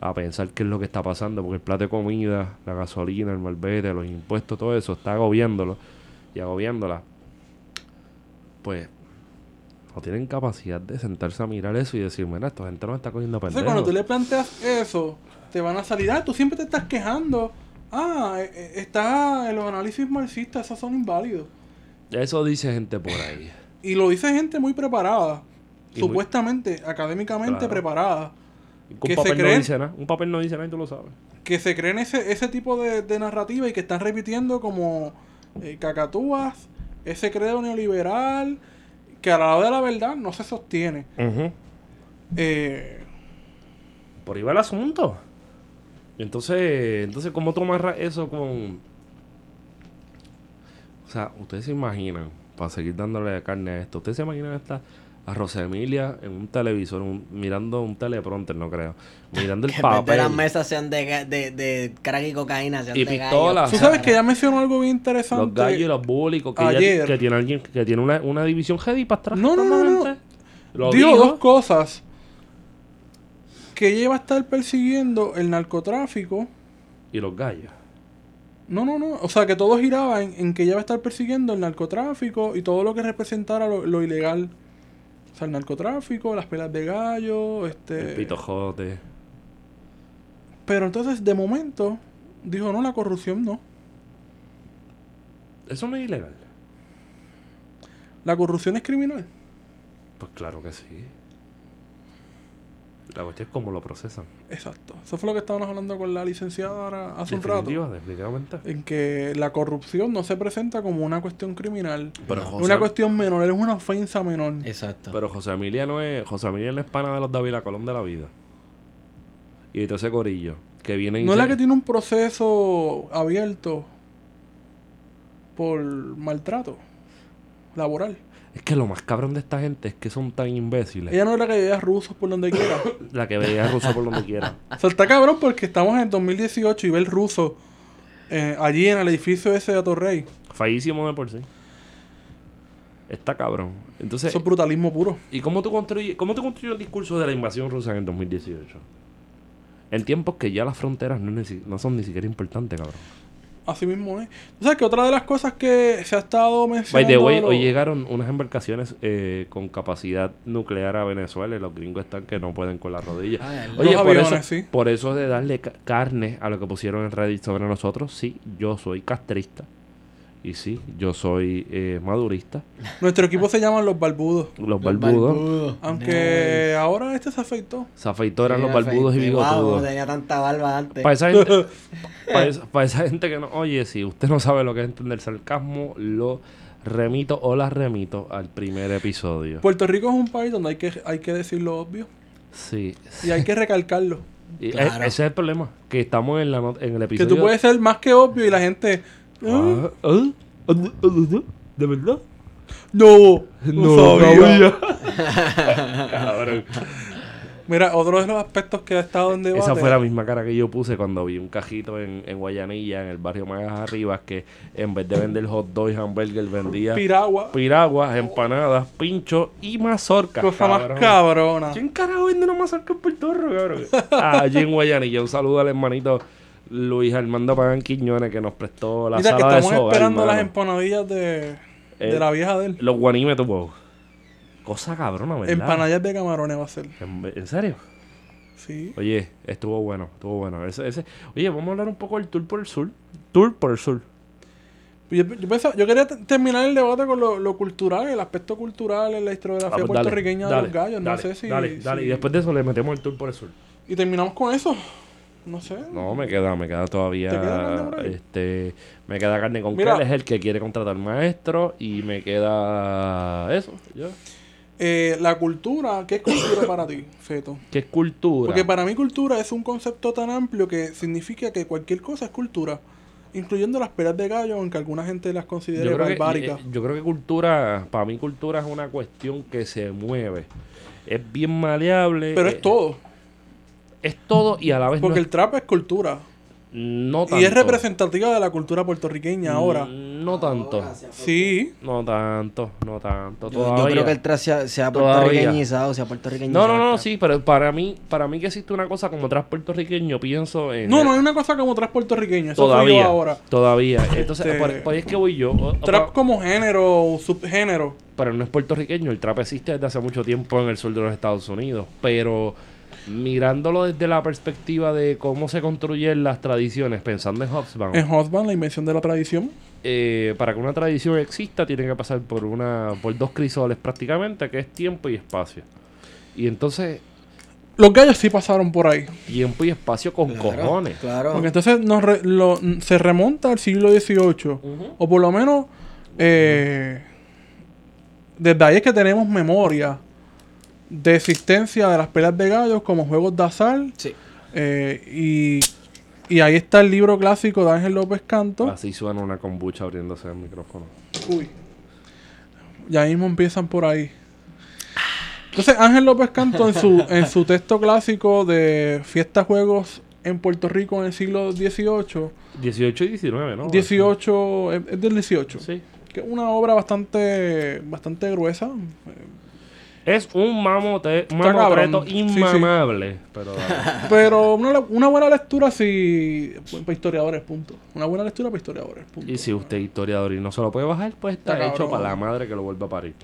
a pensar qué es lo que está pasando, porque el plato de comida, la gasolina, el malvete, los impuestos, todo eso está agobiándolo y agobiándola. Pues no tienen capacidad de sentarse a mirar eso y decir, mira, esta gente nos está cogiendo pendejos. cuando tú le planteas eso, te van a salir, ah, tú siempre te estás quejando. Ah, eh, eh, está en los análisis marxistas, esos son inválidos. Eso dice gente por ahí. Y lo dice gente muy preparada, Y muy- supuestamente, académicamente Claro. preparada, Un Que se papel no creen- dice nada. Un papel no dice nada y tú lo sabes. que se creen ese, ese tipo de, de narrativa y que están repitiendo como eh, cacatúas, ese credo neoliberal, que a la hora de la verdad no se sostiene. Eh, Por ahí va el asunto. Entonces, entonces ¿cómo amarras eso con... O sea, ustedes se imaginan, para seguir dándole carne a esto, ustedes se imaginan esta a Rosa Emilia en un televisor, un- mirando un teleprompter, no creo, mirando el [laughs] Que papel las mesas sean de, de, de crack y cocaína, sean Y de pistolas. Tú sabes que ya mencionó algo bien interesante. los gallos y los búlicos, que, ella- Ayer. que tiene alguien que tiene una, una división heavy para atrás. No, no, no, no. Dijo digo. dos cosas. Que ella va a estar persiguiendo el narcotráfico. Y los gallos. No, no, no. O sea, que todo giraba en, en que ella va a estar persiguiendo el narcotráfico y todo lo que representara lo, lo ilegal. O sea, el narcotráfico, las pelas de gallo, este... El pitojote. Pero entonces, de momento, dijo, no, la corrupción no. Eso no es ilegal. La corrupción es criminal. Pues claro que sí. La cuestión es cómo lo procesan. Exacto. Eso fue lo que estábamos hablando con la licenciada ahora hace un rato. Definitiva, definitivamente. En que la corrupción no se presenta como una cuestión criminal. Pero José, una cuestión menor, es una ofensa menor. Exacto. pero José Emilia no es. José Emilia no es pana de los David Colón de la vida. Y de todo ese corillo. Que viene y No es la que tiene un proceso abierto por maltrato laboral. Es que lo más cabrón de esta gente es que son tan imbéciles. Ella no es la que veía rusos por donde quiera. [laughs] La que veía ruso por donde quiera. o sea, está cabrón porque estamos en el 2018 y ve el ruso eh, allí en el edificio ese de Atorrey. Feísimo de por sí. Está cabrón. Entonces, Eso es brutalismo puro. ¿y cómo tú construyes, cómo tú construyes el discurso de la invasión rusa en el 2018? En tiempos que ya las fronteras no, no son ni siquiera importantes, cabrón. Así mismo es. O sea, que otra de las cosas que se ha estado By mencionando... the way, de lo- hoy llegaron unas embarcaciones eh, con capacidad nuclear a Venezuela y los gringos están que no pueden con las rodillas. Ah, Oye, Los por aviones, eso, sí. por eso de darle ca- carne a lo que pusieron en Reddit sobre nosotros, sí, yo soy castrista. Y sí, yo soy eh, madurista. Nuestro equipo se llama Los Barbudos. Los barbudos. Aunque ahora este se afeitó. Se afeitó eran los barbudos y bigotudos. no tenía tanta barba antes. Para esa, gente, [laughs] para, esa, para esa gente que no... Oye, si usted no sabe lo que es entender sarcasmo, lo remito o la remito al primer episodio. Puerto Rico es un país donde hay que, hay que decir lo obvio Sí. y hay que recalcarlo. Y Claro. e- ese es el problema. Que estamos en, la en el Que episodio... tú puedes ser más que obvio y la gente... "Ah, Ah, ah, ¿De verdad? No, no, No sabía. sabía. [laughs] Cabrón. Mira, otro de los aspectos que ha estado en debate... Esa fue la misma cara que yo puse cuando vi un cajito en, en Guayanilla, en el barrio más arriba, que en vez de vender hot dog y hamburger vendía Piragua. piraguas, empanadas, pinchos y mazorcas. Cosa más cabrón. cabrona. ¿Quién carajo vende una mazorca en Puerto Rico, cabrón? [laughs] Allí en Guayanilla. Un saludo al hermanito Luis Armando Pagan Quiñones que nos prestó la Mira que sala de estamos soga, esperando las empanadillas de, de Eh, la vieja de él. Los guanimes tuvo. Cosa cabrona, ¿verdad? Empanadillas de camarones va a ser. ¿En, en serio? Sí. Oye, estuvo bueno, estuvo bueno. Ese, ese... Oye, vamos a hablar un poco del tour por el sur. Tour por el sur. Yo, yo pensaba- yo quería terminar el debate con lo, lo cultural, el aspecto cultural en la historiografía Ah, pues dale, puertorriqueña de los gallos. No dale, sé si, Dale, dale. Y después de eso le metemos el tour por el sur. Y terminamos con eso. No sé. No, me queda, me queda todavía. ¿Te queda este, me queda carne con Mira. que él es el que quiere contratar maestro. Y me queda eso. ya. Eh, la cultura, ¿qué es cultura para ti, Feto? ¿Qué es cultura? Porque para mí cultura es un concepto tan amplio que significa que cualquier cosa es cultura. Incluyendo las pelas de gallo, aunque alguna gente las considere yo que, eh, yo creo que cultura, para mí cultura es una cuestión que se mueve. Es bien maleable. Pero eh, es todo. Es todo y a la vez Porque no, el trap es cultura. no tanto. Y es representativa de la cultura puertorriqueña ahora. Mm, No tanto. Sí. No tanto, no tanto. Yo, yo creo que el trap se ha, se ha Todavía. puertorriqueñizado, se ha puertorriqueñizado. No, no, no, trap. sí, pero para mí, para mí que existe una cosa como tras puertorriqueño, pienso en No, no hay una cosa como trap puertorriqueño. Eso yo todavía, ahora. todavía. Entonces, Este- por, por ahí es que voy yo. O- o- Trap como género o subgénero. pero no es puertorriqueño, el trap existe desde hace mucho tiempo en el sur de los Estados Unidos, pero mirándolo desde la perspectiva de cómo se construyen las tradiciones, pensando en Hobsbawm, En Hotband, la invención de la tradición. eh, para que una tradición exista tiene que pasar por una por dos crisoles prácticamente, que es tiempo y espacio. Y entonces, Los gallos sí pasaron por ahí. tiempo y espacio con Claro, cojones. Claro. Porque entonces nos re- lo- se remonta al siglo XVIII. O por lo menos, eh, desde ahí es que tenemos memoria de existencia de las peleas de gallos como juegos de azar. Sí. eh, y, y ahí está el libro clásico de Ángel López Canto. Así suena una kombucha abriéndose el micrófono. Uy. Ya mismo empiezan por ahí. Entonces, Ángel López Canto en su, en su texto clásico de Fiestas Juegos en Puerto Rico en el siglo XVIII, 18 y 19, ¿no? 18, es es del 18, Sí. que es una obra bastante, bastante gruesa. Es un mamote, un mamotreto cabrón. Sí, sí. inmamable. Pero [laughs] Pero una, una buena lectura sí, para historiadores, punto. Una buena lectura para historiadores, punto. y si usted es historiador y no se lo puede bajar, pues está, Está hecho cabrón. para la madre que lo vuelva a parir.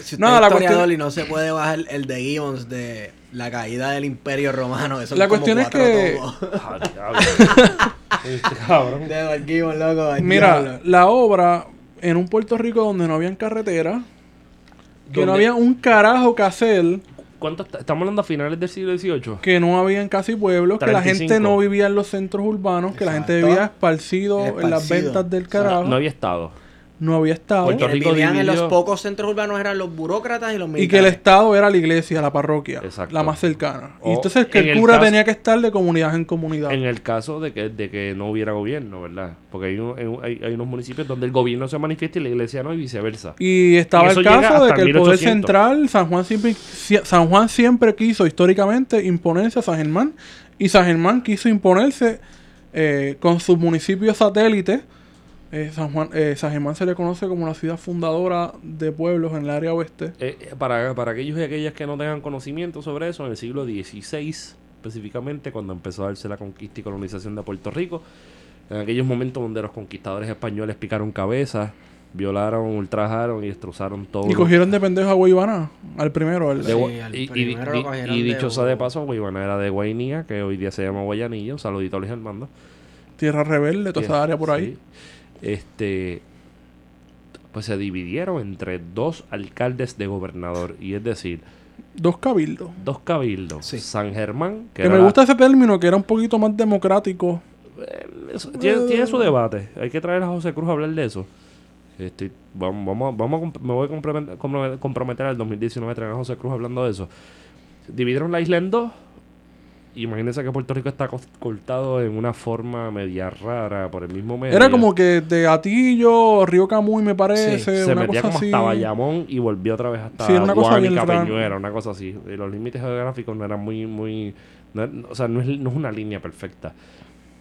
Si usted es la historiador cuestión- y no se puede bajar el de Gibbons de la caída del Imperio Romano, eso La cuestión es que-. Ah. [laughs] [laughs] Este cabrón. de Gibbons, loco. Mira, diablo. la obra en un Puerto Rico donde no habían carretera, que no había un carajo que hacer, ¿Cuánto está- estamos hablando a finales del siglo XVIII? que no habían casi pueblos, que la 35. gente no vivía en los centros urbanos, que la gente vivía esparcido en las ventas del carajo, No había estado. No había estado, Puerto Rico vivían en los dividió- pocos centros urbanos eran los burócratas y los y que el militares. estado era la iglesia, la parroquia, Exacto. la más cercana. O y entonces que en el el cura caso- tenía que estar de comunidad en comunidad. En el caso de que, de que no hubiera gobierno, ¿verdad? Porque hay, un- hay, hay unos municipios donde el gobierno se manifiesta y la iglesia no, y viceversa. Y estaba Y el caso de que el poder 1800. central, San Juan siempre, sie- San Juan siempre quiso históricamente imponerse a San Germán y San Germán quiso imponerse eh, con sus municipios satélites. Eh, San Juan, eh, San Germán se le conoce como la ciudad fundadora de pueblos en el área oeste. Eh, eh, para, para aquellos y aquellas que no tengan conocimiento sobre eso, en el siglo XVI, específicamente, cuando empezó a darse la conquista y colonización de Puerto Rico, en aquellos momentos donde los conquistadores españoles picaron cabezas, violaron, ultrajaron y destrozaron todo. Y cogieron de pendejo a Guaybaná, al primero. al- Sí, al y, y- primero lo y- cogieron y de dicho sea de paso, Guaybana era de Guainía, que hoy día se llama Guayanilla. Un saludito a Luis Armando. Tierra Rebelde, toda esa área por ahí. Sí. Este, pues se dividieron entre dos alcaldes de gobernador. Y es decir, Dos cabildos. dos cabildos. Sí. San Germán, que, Que era me la- gusta ese término, que era un poquito más democrático. eso- tiene, tiene su debate. Hay que traer a José Cruz a hablar de eso. Este, vamos, vamos, vamos a me voy a compromet- compromet- comprometer al 2019 a traer a José Cruz hablando de eso. Dividieron la isla en dos. Imagínense que Puerto Rico está cortado en una forma media rara por el mismo medio. Era como que de Atillo, Río Camuy, me parece. se una metía cosa como así. hasta Bayamón y volvió otra vez hasta Sí, una cosa bien una cosa así. Los límites geográficos no eran muy, muy... no o sea, no es, no es una línea perfecta.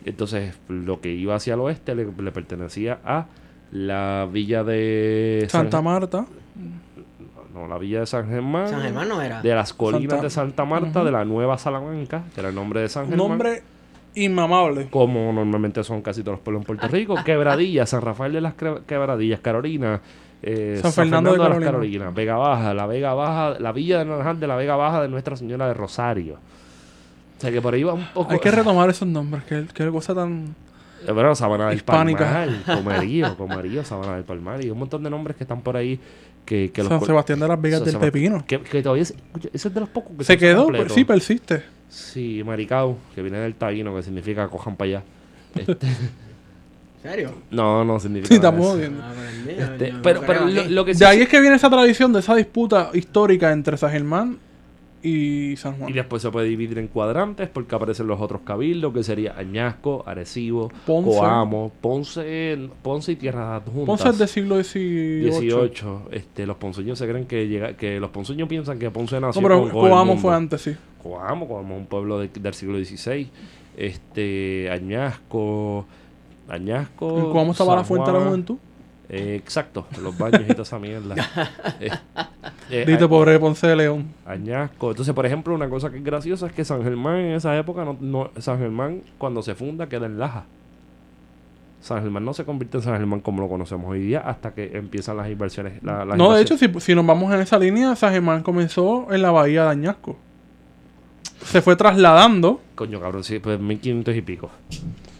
Entonces, lo que iba hacia el oeste le, le pertenecía a la villa de... San Santa Marta. No, la villa de San Germán. San Germán no era. De las colinas Santa- de Santa Marta, de la Nueva Salamanca, que era el nombre de San Germán. Nombre inmamable. como normalmente son casi todos los pueblos en Puerto Rico. Quebradillas, San Rafael de las Quebradillas, Carolina, eh, San Fernando de las Carolina. Carolinas, Vega Baja, la Vega Baja, la Villa de Naranjal de la Vega Baja de Nuestra Señora de Rosario. O sea que por ahí va un poco. Hay que retomar esos nombres, que, que cosa tan... Eh, Bueno, Sabana del Hispánica. Palmar, Comerío, Comerío, Sabana del Palmar y un montón de nombres que están por ahí que, que San Sebastián de las Vegas San del Sebastián- Pepino. Que, que todavía es, ese es de los pocos que Se quedó, completo. sí, persiste. Sí, Maricao, que viene del taíno, que significa cojan para allá. Este, ¿En serio? no, no significa Sí, estamos eso. jodiendo. Ah, pero Este, pero lo, que sí De ahí es que viene esa tradición de esa disputa histórica entre San Germán y San Juan. Y después se puede dividir en cuadrantes porque aparecen los otros cabildos, que sería Añasco, Arecibo, Ponce. Coamo, Ponce, Ponce y Tierras Adjuntas. Ponce es del siglo XVIII. 18. Este, los ponceños se creen que llega, que los ponceños piensan que Ponce nació No, pero con, Coamo fue antes, sí. Coamo, Coamo es un pueblo de- del siglo XVI. Este, Añasco, Añasco. En Coamo estaba la San fuente de la Juan. juventud. Eh, exacto, los baños y toda esa mierda. [laughs] Eh, eh, Dite, a- pobre Ponce de León. Añasco. Entonces, por ejemplo, una cosa que es graciosa es que San Germán en esa época, no, no- San Germán cuando se funda queda en Laja. San Germán no se convierte en San Germán como lo conocemos hoy día hasta que empiezan las inversiones. la- las No, de hecho, si, si nos vamos en esa línea, San Germán comenzó en la bahía de Añasco. Se fue trasladando. Coño, cabrón, sí, pues 1500 y pico.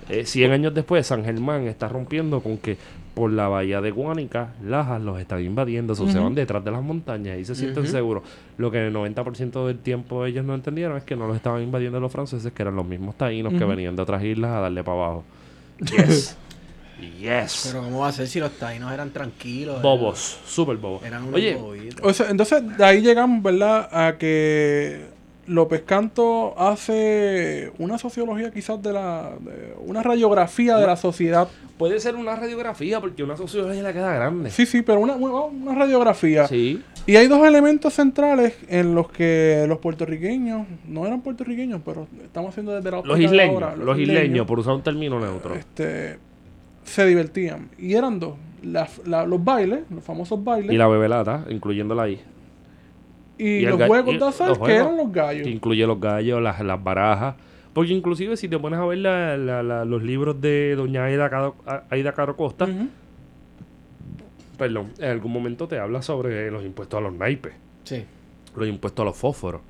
Eh, 100 años después, San Germán está rompiendo con que por la bahía de Guánica, Lajas los están invadiendo, so, se van detrás de las montañas y se sienten seguros. Lo que el 90% del tiempo ellos no entendieron es que no los estaban invadiendo los franceses, que eran los mismos taínos que venían de otras islas a darle para abajo. Yes. [laughs] yes. Pero ¿cómo va a ser si los taínos eran tranquilos? bobos, súper bobos. Eran unos Oye, bobitos. O sea, entonces, de ahí llegamos, ¿verdad? A que López Canto hace una sociología quizás de la... de una radiografía de la sociedad. puede ser una radiografía porque una sociología le queda grande. Sí, sí, pero una, una, radiografía. Sí. Y hay dos elementos centrales en los que los puertorriqueños, no eran puertorriqueños, pero estamos haciendo desde la Los isleños, ahora, los isleños, por usar un término neutro. este, se divertían. Y eran dos. La- los bailes, los famosos bailes, Y la bebelata, incluyéndola ahí. Y, los juegos de azar, que eran los gallos. Que incluye los gallos, las, las barajas. Porque inclusive si te pones a ver la- la- la- los libros de doña Aida Caro, Aida Caro Costa, perdón, en algún momento te habla sobre los impuestos a los naipes, Sí. los impuestos a los fósforos.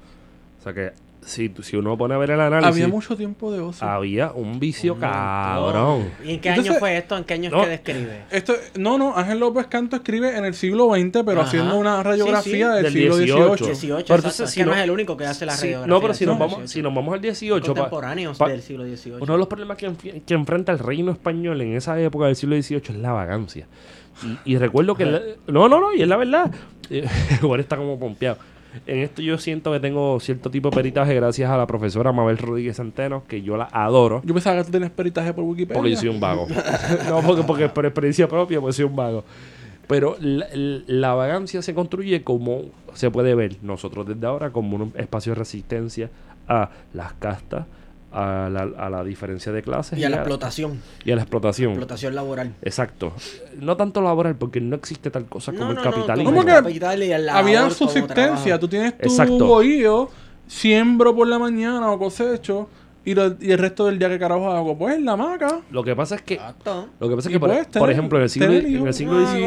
O sea que si, si uno pone a ver el análisis, Había mucho tiempo de ocio. había un vicio cabrón. ¿Y en qué Entonces- año fue esto? ¿En qué año es No. que describe? Esto, no, no, Ángel López Canto escribe en el siglo XX, pero Ajá. haciendo una radiografía Sí, sí. del, Del siglo 18. XVIII. 18, Pero entonces, es si que no, no- es el único que hace la Sí, radiografía. no, pero si nos, vamos, XVIII. si nos vamos al 18, pa- Contemporáneos pa- del siglo XVIII. Uno de los problemas que, enfrenta el reino español en esa época del siglo XVIII es la vagancia. Y, y recuerdo que... la- no, no, no, y es la verdad. Eh, [laughs] Juan está como pompeado. En esto yo siento que tengo cierto tipo de peritaje gracias a la profesora Mabel Rodríguez Centeno, que yo la adoro. Yo pensaba que tú tenías peritaje por Wikipedia. Porque yo soy un vago. [laughs] no, porque, porque por experiencia propia, pues soy un vago. Pero la, la vagancia se construye como se puede ver nosotros desde ahora como un espacio de resistencia a las castas, a la, a la diferencia de clases Y a la explotación. y a la explotación. Explotación laboral. Exacto. No tanto laboral, porque no existe tal cosa como No, el no, no, capitalismo. ¿Cómo como que y el Había subsistencia. Tú tienes tu Exacto. bohío, siembro por la mañana o cosecho, y, lo- y el resto del día que carajo hago. Pues en la hamaca. Lo que pasa es que, Exacto. lo que pasa es que por, tener- ejemplo, en el siglo, tener en el siglo No XVI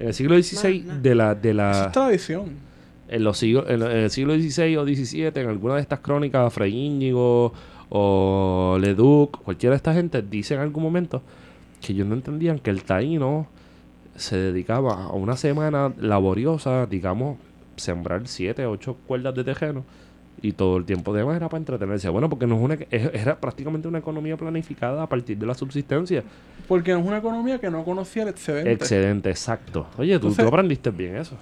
en el siglo XVI de la de la es tradición. En los siglos en, el siglo XVI o XVII en alguna de estas crónicas Fray Íñigo o Leduc cualquiera de esta gente dice en algún momento que ellos no entendían que el taíno se dedicaba a una semana laboriosa, digamos, sembrar siete, ocho cuerdas de tejeno y todo el tiempo de demás era para entretenerse. Bueno, porque no es una, era prácticamente una economía planificada a partir de la subsistencia. Porque es una economía que no conocía el excedente. Excedente, exacto. Oye, tú, Entonces- tú aprendiste bien eso.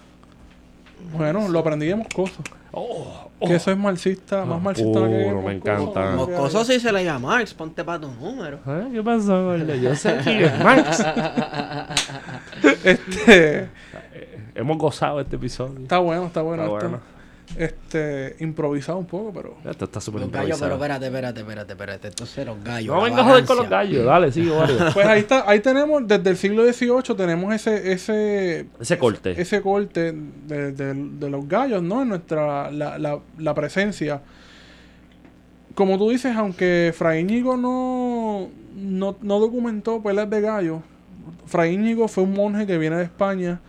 Bueno, lo aprendí de Moscoso. Oh, Que eso es marxista, más marxista que puro, me encanta. Moscoso sí se le llama Marx, ponte para tu número. ¿Eh? ¿Qué pasó, gordo? Yo sé quién es [laughs] Marx. Este, Hemos gozado este episodio. está bueno, está bueno. Está esto. bueno. Este, improvisado un poco, pero Esto está súper Los gallos, pero improvisado. espérate, espérate, espérate, espérate. Entonces los gallos. No vengas a joder con los gallos. Dale, sigue, [laughs] Wario. Pues ahí está, ahí tenemos, desde el siglo XVIII tenemos ese, ese, Ese corte. ese corte de, de- de los gallos, ¿no? En nuestra, la, la, la presencia. Como tú dices, aunque Fray Íñigo no, no, no documentó peleas de gallos, Fray Íñigo fue un monje que viene de España,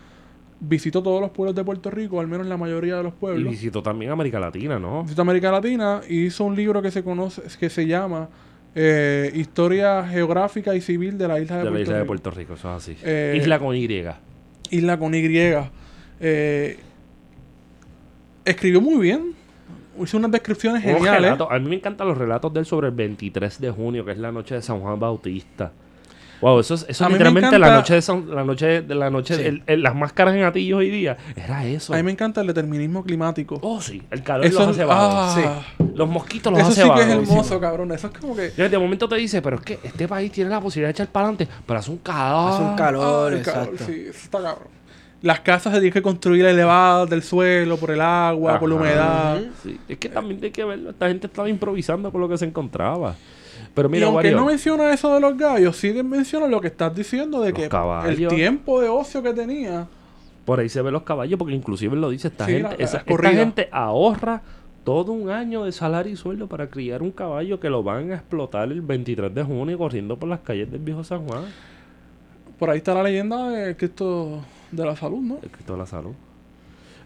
visitó todos los pueblos de Puerto Rico, al menos la mayoría de los Y pueblos. visitó también América Latina, ¿no? visitó América Latina y hizo un libro que se conoce, que se llama eh, Historia Geográfica y Civil de la isla de, De la Puerto isla de Rico. Puerto Rico, eso es así. Eh, isla con Y. Isla con Y. Eh, escribió muy bien. Hizo unas descripciones Unos geniales. relatos. A mí me encantan los relatos de él sobre el 23 de junio, que es la noche de San Juan Bautista. Wow, eso es, eso literalmente la noche de San- la noche de la noche Sí. el- el- las máscaras en Atillo hoy día. Era eso. A mí me encanta el determinismo climático. Oh, sí, el calor Eso los hace vagos. ah, Los mosquitos los eso hace sí que es hermoso, cabrón. Eso es como que. De momento te dice, pero es que este país tiene la posibilidad de echar para adelante, pero hace un calor. Hace un calor, Ah, exacto. sí, eso está cabrón. Las casas se tienen que construir elevadas del suelo, por el agua, por la humedad. Sí, es que también hay que verlo. Esta gente estaba improvisando con lo que se encontraba. Pero y mira, aunque Wario, no menciona eso de los gallos, sí menciona lo que estás diciendo de que caballos. el tiempo de ocio que tenía. por ahí se ven los caballos, porque inclusive lo dice esta Sí, gente. la- esa- esta gente ahorra todo un año de salario y sueldo para criar un caballo que lo van a explotar el 23 de junio corriendo por las calles del viejo San Juan. Por ahí está la leyenda de Cristo de la salud, ¿no? El Cristo de la salud.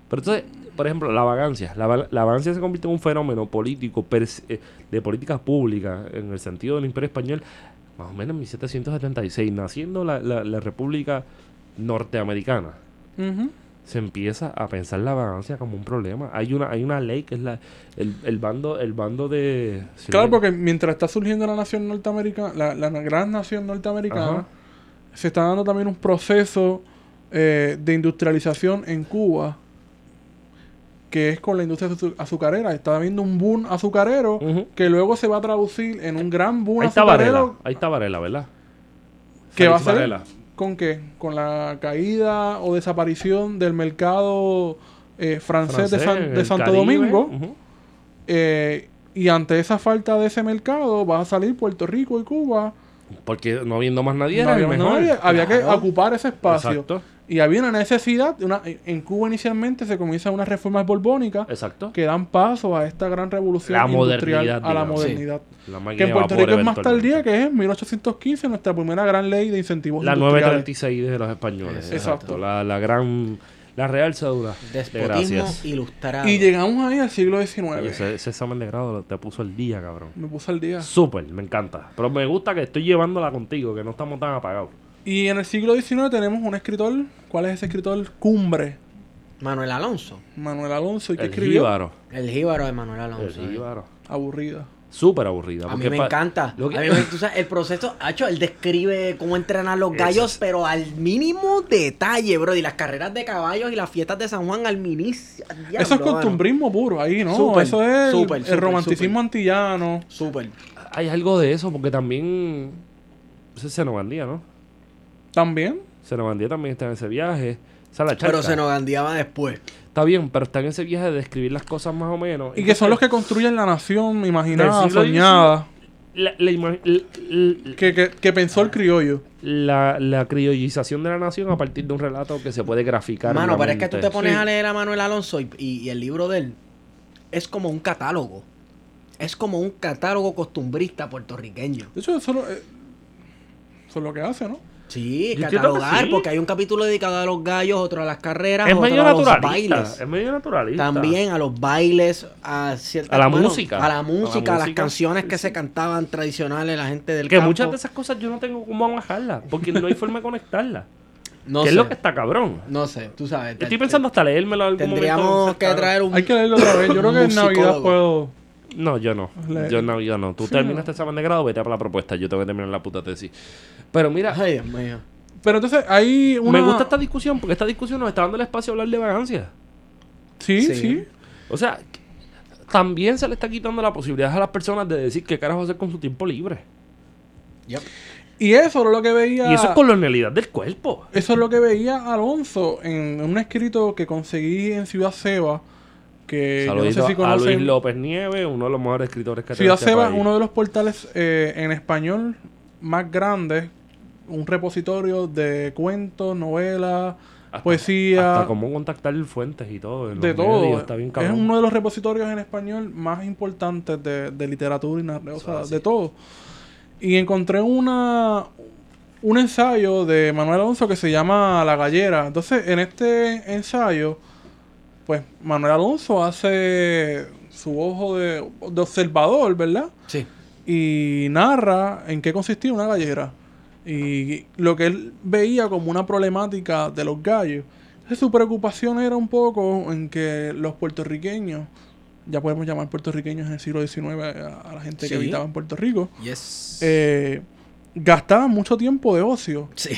Pero entonces, por ejemplo, la vagancia. La, la vagancia se convierte en un fenómeno político, eh, de política pública, en el sentido del Imperio Español, más o menos en 1776, naciendo la, la- la República Norteamericana. Se empieza a pensar la vagancia como un problema. Hay una, hay una ley que es la, el, el bando, el bando de. sí, Claro, porque mientras está surgiendo la nación norteamericana, la, la gran nación norteamericana, Ajá. se está dando también un proceso eh, de industrialización en Cuba, que es con la industria azu- azucarera. Está habiendo un boom azucarero que luego se va a traducir en un gran boom Ahí está Varela. azucarero. Ahí está Varela, ¿verdad? que va a ser Varela. con qué? Con la caída o desaparición del mercado eh, francés, de, San- de Santo Caribe. Domingo. Eh, y ante esa falta de ese mercado, va a salir Puerto Rico y Cuba. Porque no habiendo más nadie, No era el había, mejor. nadie, había que ocupar ese espacio. Exacto. Y había una necesidad. Una, en Cuba inicialmente se comienzan unas reformas borbónicas Exacto. que dan paso a esta gran revolución La industrial, modernidad, a la digamos. modernidad. La Que en Puerto Rico es más tardía, que es en 1815, nuestra primera gran ley de incentivos La industriales. 936 de los españoles. Exacto. La, la gran. La real cédula. de Despotismo ilustrado. Y llegamos ahí al siglo XIX. Ese, ese examen de grado te puso el día, cabrón. Me puse al día. Súper, me encanta. Pero me gusta que estoy llevándola contigo, que no estamos tan apagados. Y en el siglo XIX tenemos un escritor. ¿Cuál es ese escritor? Cumbre. Manuel Alonso. Manuel Alonso. ¿Y qué El escribió? jíbaro. El jíbaro de Manuel El Alonso. eh. jíbaro. Aburrida. Súper aburrida. A mí porque me encanta. lo que- A mí me, tú sabes, el proceso, hecho, él describe cómo entrenan los gallos, Eso pero al mínimo detalle, bro. Y las carreras de caballos y las fiestas de San Juan al minicio. Eso es costumbrismo puro ahí, ¿no? Eso es el- súper, el, súper, romanticismo antillano. Súper. Hay algo de eso, porque también. Ese es Senobandía, ¿no? También. Senobandía también está en ese viaje. Esa es la charca. Pero se nos gandeaba después. Está bien, pero está en ese viaje de describir las cosas más o menos. Y que son los que construyen la nación imaginada, soñada, La, la que, que, que pensó el criollo. la, la criollización de la nación a partir de un relato que se puede graficar. en Mano, pero es que tú te pones Sí. a leer a Manuel Alonso y, y- y el libro de él es como un catálogo. Es como un catálogo costumbrista puertorriqueño. De hecho, eso, lo- eh, eso es lo que hace, ¿no? Sí, Yo catalogar, sí. porque hay un capítulo dedicado a los gallos, otro a las carreras, Es otro medio a los naturalista. bailes. Es medio naturalista. También a los bailes, a ciertas A la bueno, música. A la música, A a, la las música. canciones que se cantaban tradicionales, la gente del Que campo. muchas de esas cosas yo no tengo cómo bajarlas. Porque no hay forma de conectarlas. [laughs] No ¿Qué sé. es lo que está cabrón? No sé, tú sabes. Estoy te- pensando hasta leérmelo algún Tendríamos momento que traer un. Hay que leerlo otra vez. Yo creo que en [laughs] Navidad puedo. No, yo no. Le- Yo en Navidad no. Tú Sí, terminas no. este examen de grado, vete a por la propuesta. Yo tengo que terminar la puta tesis. Pero mira, Ay, Dios mío. Pero entonces hay una. me gusta esta discusión porque esta discusión nos está dando el espacio a hablar de vagancia. Sí, Sí. sí. O sea, también se le está quitando la posibilidad a las personas de decir qué carajo hacer con su tiempo libre. Yep. Y eso era lo que veía. Y eso es colonialidad del cuerpo. Eso es lo que veía Alonso en un escrito que conseguí en Ciudad Seba. Que yo no Saludito sé si a Luis. López Nieves, uno de los mejores escritores que Ciudad este Seba, uno de los portales eh, en español más grandes. Un repositorio de cuentos, novelas, Hasta- poesía. Hasta cómo contactar fuentes y todo. de todo. medios, Está bien es uno de los repositorios en español más importantes de, de literatura y narrativa, o sea, así. de todo. Y encontré una un ensayo de Manuel Alonso que se llama La Gallera. Entonces, en este ensayo, pues Manuel Alonso hace su ojo de, de observador, ¿verdad? Sí. y narra en qué consistía una gallera y lo que él veía como una problemática de los gallos. Entonces, su preocupación era un poco en que los puertorriqueños, ya podemos llamar puertorriqueños en el siglo XIX a, a la gente Sí. que habitaba en Puerto Rico, Yes. eh, gastaban mucho tiempo de ocio. sí.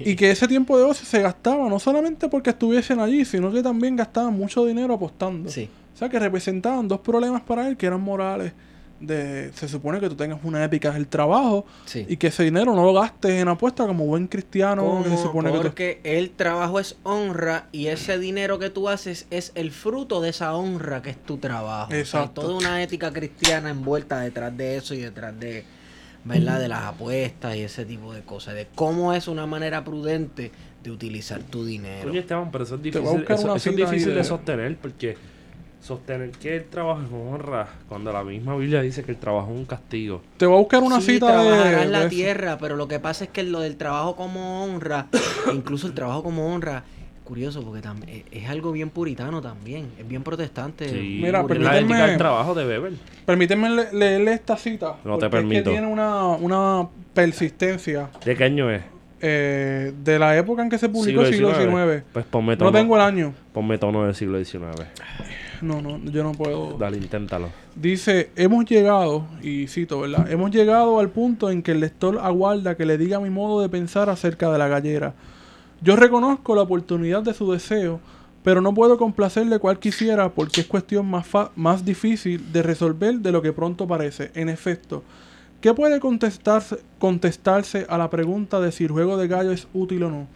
Y que ese tiempo de ocio se gastaba no solamente porque estuviesen allí, sino que también gastaban mucho dinero apostando. sí. O sea, que representaban dos problemas para él que eran morales. De, se supone que tú tengas una ética del trabajo Sí. y que ese dinero no lo gastes en apuestas como buen cristiano que se supone que tú... porque el trabajo es honra y ese dinero que tú haces es el fruto de esa honra que es tu trabajo. O sea, hay Exacto. toda una ética cristiana envuelta detrás de eso y detrás de, ¿verdad? De las apuestas y ese tipo de cosas. De cómo es una manera prudente de utilizar tu dinero. Oye, Esteban, pero eso es voy a difícil, buscar eso, una eso es difícil de... de- sostener porque sostener que el trabajo es honra cuando la misma Biblia dice que el trabajo es un castigo. Te voy a buscar una sí, cita de, de la tierra, pero lo que pasa es que lo del trabajo como honra, [coughs] incluso el trabajo como honra, curioso porque también es algo bien puritano también, es bien protestante. Sí, Mira, permíteme- del trabajo de Weber. Permíteme le- leerle esta cita. No te porque Es permito. que tiene una, una persistencia ¿De qué año es? eh, de la época en que se publicó el siglo XIX. Pues ponme tono, No tengo el año. ponme tono del siglo XIX. No, no, yo no puedo. Dale, inténtalo. Dice, hemos llegado, y cito, ¿verdad? Hemos llegado al punto en que el lector aguarda que le diga mi modo de pensar acerca de la gallera. Yo reconozco la oportunidad de su deseo, pero no puedo complacerle cual quisiera porque es cuestión más, más difícil de resolver de lo que pronto parece. En efecto, ¿qué puede contestarse, contestarse a la pregunta de si el juego de gallo es útil o no?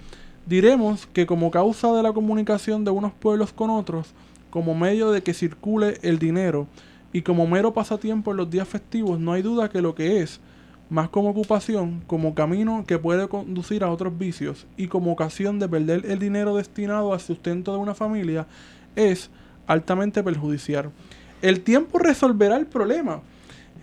Diremos que como causa de la comunicación de unos pueblos con otros, como medio de que circule el dinero y como mero pasatiempo en los días festivos, no hay duda que lo que es, más como ocupación, como camino que puede conducir a otros vicios y como ocasión de perder el dinero destinado al sustento de una familia, es altamente perjudicial. El tiempo resolverá el problema.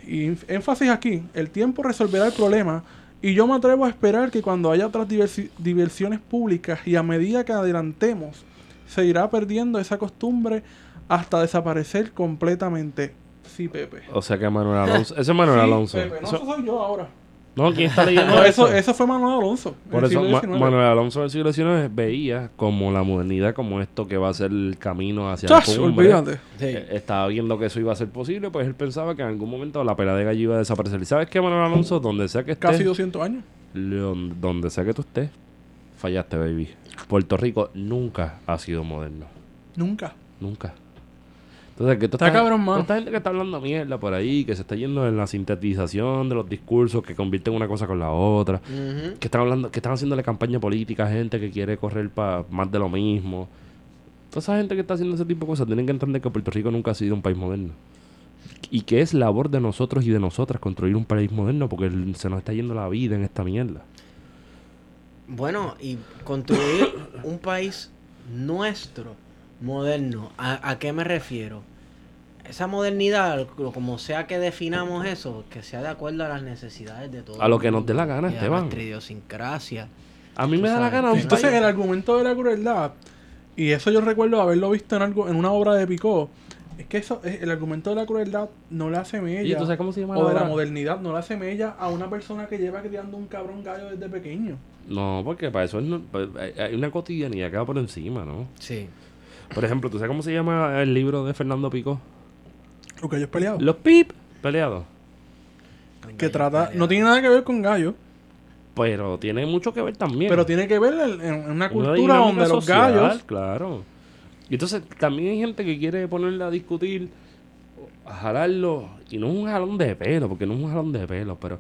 Y énfasis aquí, el tiempo resolverá el problema. Y yo me atrevo a esperar que cuando haya otras diversi- diversiones públicas y a medida que adelantemos, se irá perdiendo esa costumbre hasta desaparecer completamente. Sí, Pepe. O sea que Manuel Alonso. Ese es Manuel Sí, Alonso. Pepe, no, Eso- eso soy yo ahora. no, ¿quién está leyendo No, eso? eso, fue Manuel Alonso. Por eso, Ma-. Manuel Alonso del siglo XIX veía como la modernidad, como esto que va a ser el camino hacia Chas, la cumbre. olvídate. Eh, Estaba viendo que eso iba a ser posible, pues él pensaba que en algún momento la pelea de gallo iba a desaparecer. ¿Y sabes qué, Manuel Alonso? Donde sea que estés, Casi 200 años. León, donde sea que tú estés, fallaste, baby. Puerto Rico nunca ha sido moderno. Nunca. Nunca. Entonces, que Está cabrón, mano. Toda esta gente que está hablando mierda por ahí, que se está yendo en la sintetización de los discursos, que convierten una cosa con la otra, que están hablando, que están haciéndole campaña política a gente que quiere correr para más de lo mismo. Toda esa gente que está haciendo ese tipo de cosas tienen que entender que Puerto Rico nunca ha sido un país moderno. Y que es labor de nosotros y de nosotras construir un país moderno porque se nos está yendo la vida en esta mierda. Bueno, y construir un país nuestro, moderno. ¿A, a qué me refiero? Esa modernidad, lo- como sea que definamos eso, que sea de acuerdo a las necesidades de todos. A lo que nos dé la gana, y a Esteban. nuestra idiosincrasia. A mí me da la gana Entonces, el argumento de la crueldad, y eso yo recuerdo haberlo visto en algo en una obra de Picot, Es que eso, es- el argumento de la crueldad no le hace mella. ¿Y sabes cómo se llama o la de la modernidad no le hace mella a una persona que lleva criando un cabrón gallo desde pequeño. No, porque para eso es no- hay hay una cotidianidad que va por encima, ¿no? Sí. Por ejemplo, ¿tú sabes cómo se llama el libro de Fernando Pico? Los gallos peleados. Los pip peleados. que trata, no tiene nada que ver con gallos, Pero tiene mucho que ver también. pero tiene que ver en, en una cultura donde los gallos Claro. Y entonces también hay gente que quiere ponerle a discutir, a jalarlo, y no es un jalón de pelo, porque no es un jalón de pelo, pero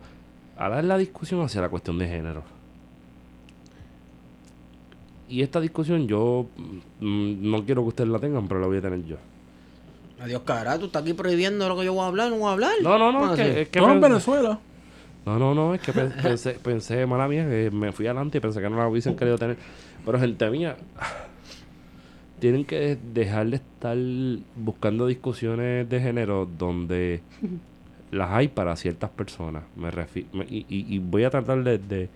jalar la discusión hacia la cuestión de género. Y esta discusión yo mm, no quiero que ustedes la tengan, pero la voy a tener yo. Adiós, cara, tú estás aquí prohibiendo lo que yo voy a hablar, no voy a hablar. No, no, no, ¿Cómo es que, es que no en Venezuela. No, no, no, es que pen- [laughs] pensé, pensé, mala mía, que me fui adelante y pensé que no la hubiesen querido tener. Pero gente mía, tienen que dejar de estar buscando discusiones de género donde [laughs] las hay para ciertas personas. Me refi- me- y, y- y voy a tratar de, de,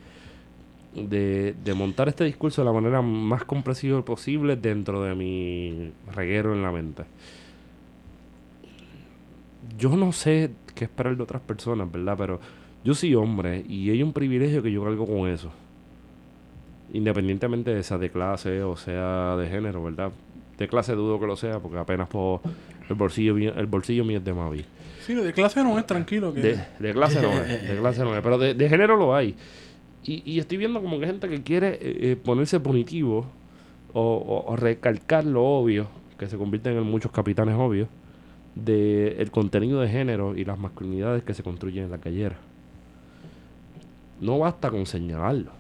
de- de montar este discurso de la manera más comprensible posible dentro de mi reguero en la mente. Yo no sé qué esperar de otras personas, ¿verdad? Pero yo soy hombre y hay un privilegio que yo cargo con eso. Independientemente de sea de clase o sea de género, ¿verdad? De clase dudo que lo sea porque apenas puedo... El bolsillo, mío- el bolsillo mío es de Mavi. Sí, de clase no es tranquilo. Que... De, de clase no es, de clase no es, pero de, de género lo hay. Y, y estoy viendo como que gente que quiere eh, eh, ponerse punitivo o, o- o recalcar lo obvio, que se convierten en muchos capitanes obvios, de el contenido de género y las masculinidades que se construyen en la callera. No basta con señalarlo.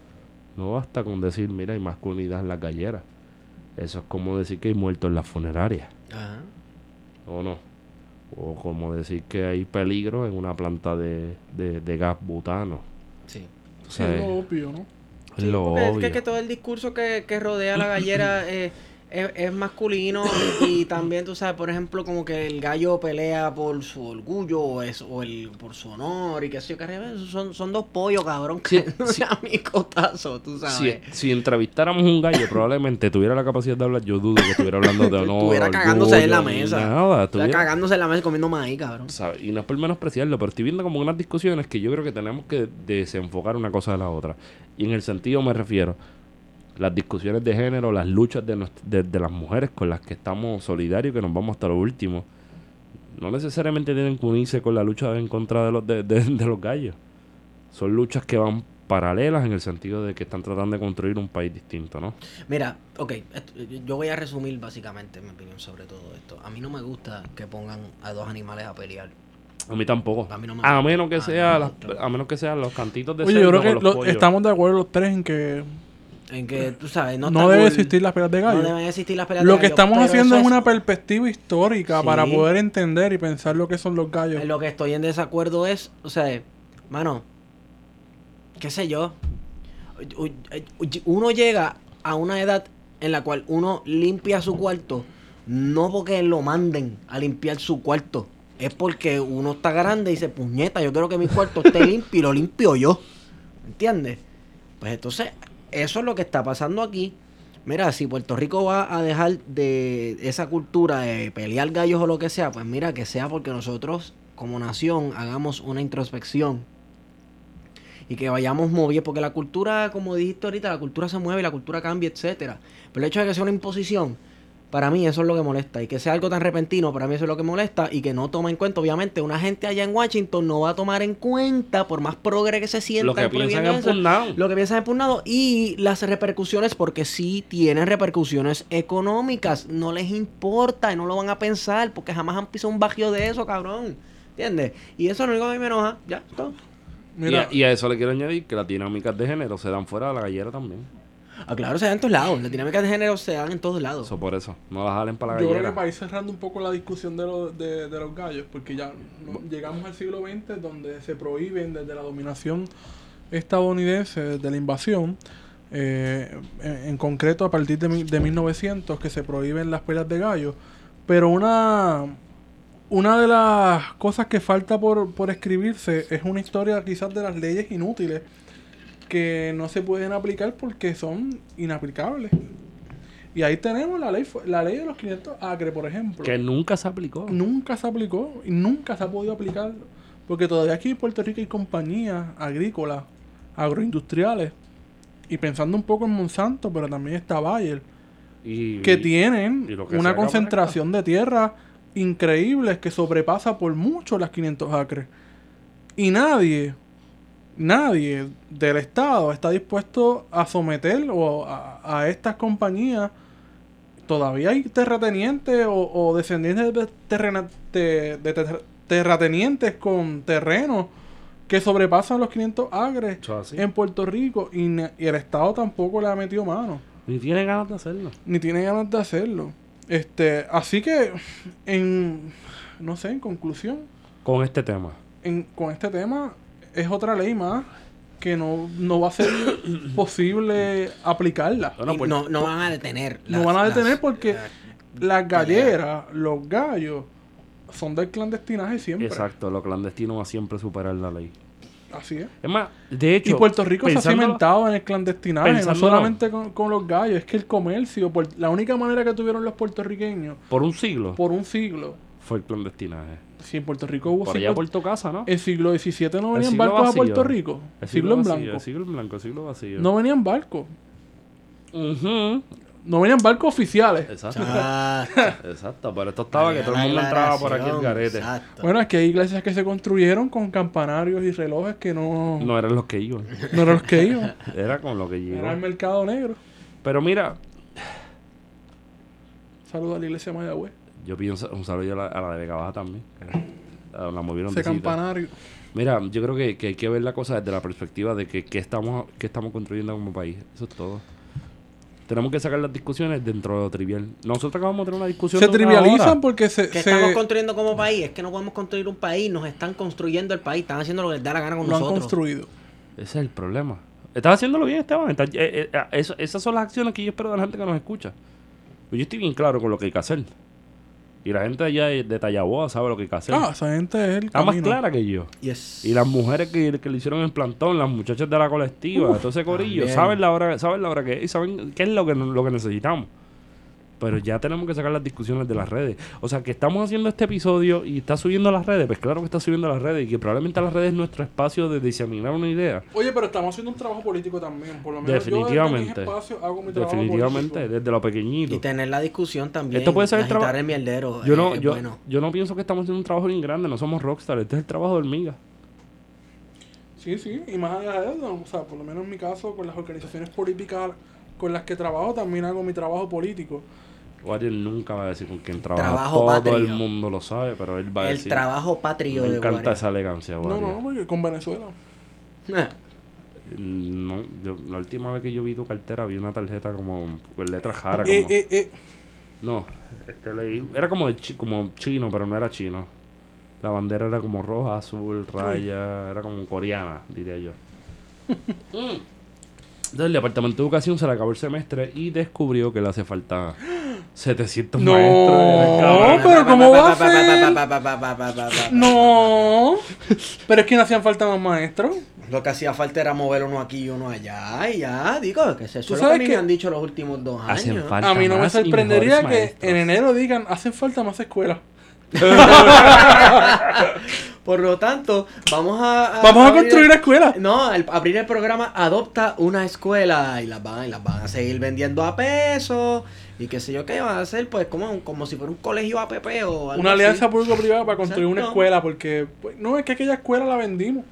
No basta con decir, mira, hay masculinidad en la callera. Eso es como decir que hay muertos en la funeraria. Ajá. ¿O no? O como decir que hay peligro en una planta de, de, de gas butano. Sí. Es lo obvio, ¿no? es Sí, lo porque es obvio. que, que todo el discurso que, que rodea a la gallera [clears throat] eh, es, es masculino y [coughs] también tú sabes, por ejemplo, como que el gallo pelea por su orgullo o, es, o el, por su honor y qué sé yo, que son, son dos pollos, cabrón, Sí, que sí. a mi cotazo, tú Si, sabes. si entrevistáramos un gallo, probablemente tuviera la capacidad de hablar. Yo dudo que estuviera hablando de honor. Estuviera cagándose en la mesa. Nada, estuviera- cagándose en la mesa comiendo maíz, cabrón. ¿sabes? Y no es por menospreciarlo, pero estoy viendo como unas discusiones que yo creo que tenemos que desenfocar una cosa de la otra. Y en el sentido me refiero, las discusiones de género, las luchas de, de, de las mujeres con las que estamos solidarios, que nos vamos hasta lo último, no necesariamente tienen que unirse con la lucha en contra de los, de, de- [laughs] de los gallos. Son luchas que van paralelas en el sentido de que están tratando de construir un país distinto, ¿no? Mira, ok, esto- yo voy a resumir básicamente mi opinión sobre todo esto. A mí no me gusta que pongan a dos animales a pelear. A mí tampoco. A mí no me a gusta. menos que A sea no me las- gusta. a menos que sean los cantitos de Oye, yo creo que los lo- pollos. estamos de acuerdo los tres en que En que, tú sabes, no, no, debe cool. existir las peleas de No gallo. deben existir las peleas Lo de que gallo, estamos haciendo es una perspectiva histórica Sí. para poder entender y pensar lo que son los gallos. En lo que estoy en desacuerdo es, o sea, mano, qué sé yo. Uno llega a una edad en la cual uno limpia su cuarto, no porque lo manden a limpiar su cuarto, es porque uno está grande y dice, puñeta, yo quiero que mi cuarto esté [laughs] limpio y lo limpio yo. ¿Entiendes? Pues entonces, eso es lo que está pasando aquí. Mira, si Puerto Rico va a dejar de esa cultura de pelear gallos o lo que sea, pues mira, que sea porque nosotros como nación hagamos una introspección y que vayamos moviendo, porque la cultura, como dijiste ahorita, la cultura se mueve, la cultura cambia, etcétera. Pero el hecho de que sea una imposición, para mí eso es lo que molesta. Y que sea algo tan repentino, para mí eso es lo que molesta. Y que no toma en cuenta, obviamente, una gente allá en Washington no va a tomar en cuenta, por más progre que se sienta. Lo que piensan Punnao. lo que piensan en Pugnado y las repercusiones, porque sí tienen repercusiones económicas. No les importa y no lo van a pensar porque jamás han pisado un bajío de eso, cabrón. ¿Entiendes? Y eso es lo único que a mí me enoja. Ya, todo. Y a, y a eso le quiero añadir que las dinámicas de género se dan fuera de la gallera también. Ah, claro, se dan en todos lados. Las dinámicas de género se dan en todos lados. Eso por eso. No las jalen para la yo creo que para ir cerrando un poco la discusión de, los de, de los gallos, porque ya no- llegamos al siglo XX donde se prohíben desde la dominación estadounidense, desde la invasión, eh, en, en concreto a partir de, de 1900 que se prohíben las peleas de gallos, pero una, una de las cosas que falta por, por escribirse es una historia quizás de las leyes inútiles que no se pueden aplicar porque son inaplicables. Y ahí tenemos la ley, la ley de los 500 acres, por ejemplo. Que nunca se aplicó. Nunca se aplicó y nunca se ha podido aplicar. Porque todavía aquí en Puerto Rico hay compañías agrícolas, agroindustriales. Y pensando un poco en Monsanto, pero también está Bayer, Y, que tienen y que una concentración de tierra increíble que sobrepasa por mucho las 500 acres. Y nadie, nadie del Estado está dispuesto a someter o a, a estas compañías. Todavía hay terratenientes o, o descendientes de, terrena- de- de ter- terratenientes con terrenos que sobrepasan los 500 acres así. en Puerto Rico y, ne- y el Estado tampoco le ha metido mano Ni tiene ganas de hacerlo. ni tiene ganas de hacerlo. Este, así que en no sé, en conclusión, Con este tema. en, con este tema es otra ley más que no, no va a ser [coughs] posible aplicarla. Pues, no, no van a detener. No van a las- detener porque las- las galleras, los gallos, son del clandestinaje siempre. Exacto, lo clandestino va a siempre superar la ley. Así es. Es más, de hecho. Y Puerto Rico se ha cimentado en el clandestinaje, no solamente con, con los gallos, es que el comercio, por, la única manera que tuvieron los puertorriqueños Por un siglo por un siglo, fue el clandestinaje. Si en Puerto Rico hubo Por allá siglos- por tu casa, ¿no? El siglo XVII no venían siglo barcos a. Puerto Rico. El siglo, en vacío, blanco. El siglo en blanco, el siglo vacío. No venían barcos. No venían barcos oficiales. Exacto. Exacto. [laughs] Exacto, pero esto estaba que todo el mundo entraba por aquí el garete. Exacto. Bueno, es que hay iglesias que se construyeron con campanarios y relojes que no, no. No eran los que iban. eran los que iban. Era con lo que llegó. Era el mercado negro. Pero mira, Saludos a la iglesia de Mayagüez. Yo pienso un saludo a la, a la de Vega Baja también. La, la movieron Ese de campanario. Mira, yo creo que, que hay que ver la cosa desde la perspectiva de que, que estamos, que estamos construyendo como país. Eso es todo. Tenemos que sacar las discusiones dentro de lo trivial. Nosotros acabamos de tener una discusión. Se de trivializan hora. porque se. ¿Qué se- estamos construyendo como país? Es que no podemos construir un país, nos están construyendo el país, están haciendo lo que les da la gana con lo han nosotros. construido. Ese es el problema. Estás haciéndolo bien, Esteban. Estás- eh, eh, eso- esas son las acciones que yo espero de la gente que nos escucha. Pues yo estoy bien claro con lo que hay que hacer. Y la gente allá de Tallaboa sabe lo que hay que hacer. Ah, esa gente es el Está más clara que yo. Yes. Y las mujeres que, que le hicieron el plantón, las muchachas de la colectiva, todo ese corillo, también. saben la hora, saben la hora que es y saben qué es lo que, lo que necesitamos. Pero ya tenemos que sacar las discusiones de las redes. O sea, que estamos haciendo este episodio y está subiendo a las redes. Pues claro que está subiendo a las redes y que probablemente las redes es nuestro espacio de diseminar una idea. Oye, pero estamos haciendo un trabajo político también. Por lo menos Definitivamente. yo desde mis espacios hago mi trabajo Definitivamente, político. desde lo pequeñito. Y tener la discusión también. Esto puede ser el agitar traba- el mierdero. Yo no, es yo, bueno. yo no pienso que estamos haciendo un trabajo bien grande, no somos rockstar, este es el trabajo de hormiga. Sí, sí, y más allá de eso, o sea, por lo menos en mi caso, con las organizaciones políticas con las que trabajo, también hago mi trabajo político. Warrior nunca va a decir con quién trabaja. Trabajo Todo patrio. el mundo lo sabe, pero él va a El decir. trabajo patrio Me de encanta esa elegancia, No, Warrior. no, porque con Venezuela. Eh, No, yo- la última vez que yo vi tu cartera vi una tarjeta como con letras raras. Eh, como- eh, eh. No, este leí- era como, de chi- como chino, pero no era chino. La bandera era como roja, azul, raya, era como coreana, diría yo. Mm. [laughs] Entonces el departamento de educación se le acabó el semestre y descubrió que le hace falta 700 No. maestros. Cabrón. pero ¿cómo va a ser? No. Pero es que no hacían falta más maestros. Lo que hacía falta era mover uno aquí y uno allá. Y ya, digo, que eso es lo que sabes a mí que me han dicho los últimos dos años. Hacen falta A mí no me sorprendería que maestros. en enero digan, hacen falta más escuelas. [laughs] Por lo tanto, vamos a. Vamos a construir el- escuelas. No, al abrir el programa Adopta una escuela y las van, y las van a seguir vendiendo a peso y qué sé yo qué van a hacer, pues como, como si fuera un colegio APP o algo Una alianza público-privada para construir una escuela, porque pues, no es que aquella escuela la vendimos.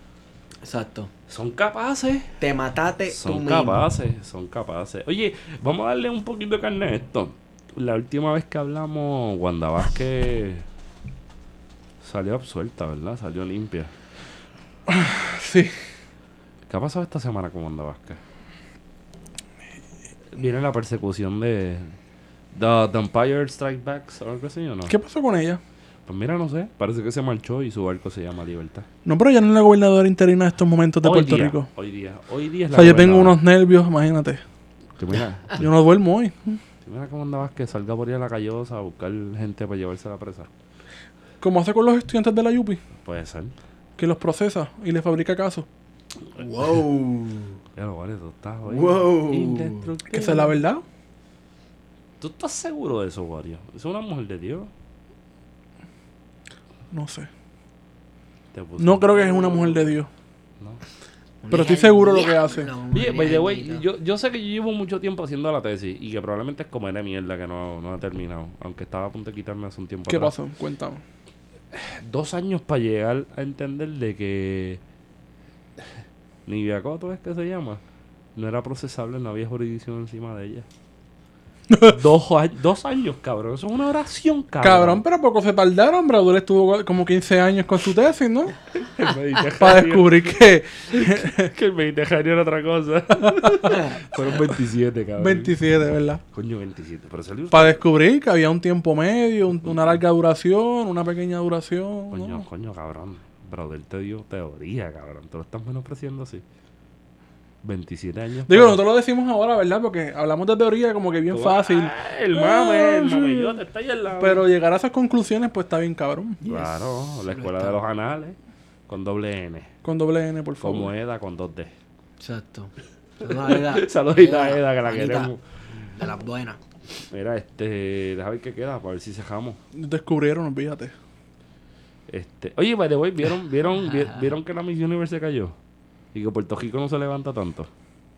Exacto. Son capaces. Te mataste tú Son mismo. capaces, son capaces. Oye, vamos a darle un poquito de carne a esto. La última vez que hablamos, Wanda Vázquez salió absuelta, ¿verdad? Salió limpia. [sighs] Sí. ¿Qué ha pasado esta semana con Wanda Vázquez? Viene la persecución de The, The Empire Strike Backs o algo así, ¿o no? ¿Qué pasó con ella? Pues mira, no sé. Parece que se marchó y su barco se llama Libertad. No, pero ya no es la gobernadora interina de estos momentos de hoy Puerto día, Rico. Hoy día. Hoy día es O la sea, yo tengo unos nervios, imagínate. Que mira, Yo no duermo hoy. que mira cómo Wanda Vázquez salga por ahí a la callosa a buscar gente para llevarse a la presa. Como hace con los estudiantes de la Yupi, Puede ser. que los procesa y les fabrica casos. Wow. Ya lo vale, tú estás hoy. Wow. Que esa es la verdad. ¿Tú estás seguro de eso, Wario? Es una mujer de Dios. No sé. No creo que es una mujer de Dios. No. Pero estoy seguro lo que hace. Oye, by the way, yo, yo sé que yo llevo mucho tiempo haciendo la tesis y que probablemente es comer de mierda que no, no he terminado. Aunque estaba a punto de quitarme hace un tiempo ¿Qué atrás. pasó? Cuéntame. Dos años para llegar a entender de que Nivea Coto es que se llama. No era procesable, no había jurisdicción encima de ella. [laughs] dos, dos años, cabrón. Eso es una oración, cabrón. Cabrón, pero poco se tardaron. Bradul estuvo como 15 años con su tesis, ¿no? [laughs] Para descubrir que [laughs] que el Mediterráneo era otra cosa. Fueron 27, cabrón. 27, ¿verdad? Coño, 27. Pero salió Para descubrir que había un tiempo medio, un- una larga duración, una pequeña duración. Coño, ¿no? coño, cabrón. Brother te dio teoría, cabrón. Te lo estás menospreciando así. 27 años. Digo, nosotros lo decimos ahora, ¿verdad? Porque hablamos de teoría como que bien Tú- fácil. Ah, el mame, el Ah, sí. mamellote está ahí al lado. Pero llegar a esas conclusiones, pues está bien cabrón. Claro, la escuela de los anales. Con doble N. Con doble N, por favor. Como Eda con dos D. Exacto. [laughs] Saludos a Eda. Saludita a Eda, que la queremos. De las buenas. Mira, este. Deja ver qué queda para ver si cejamos. Descubrieron, olvídate. Este. Oye, by the way, ¿vieron, vieron, vi- [laughs] ¿vieron que la Miss Universe se cayó? Y que Puerto Rico no se levanta tanto.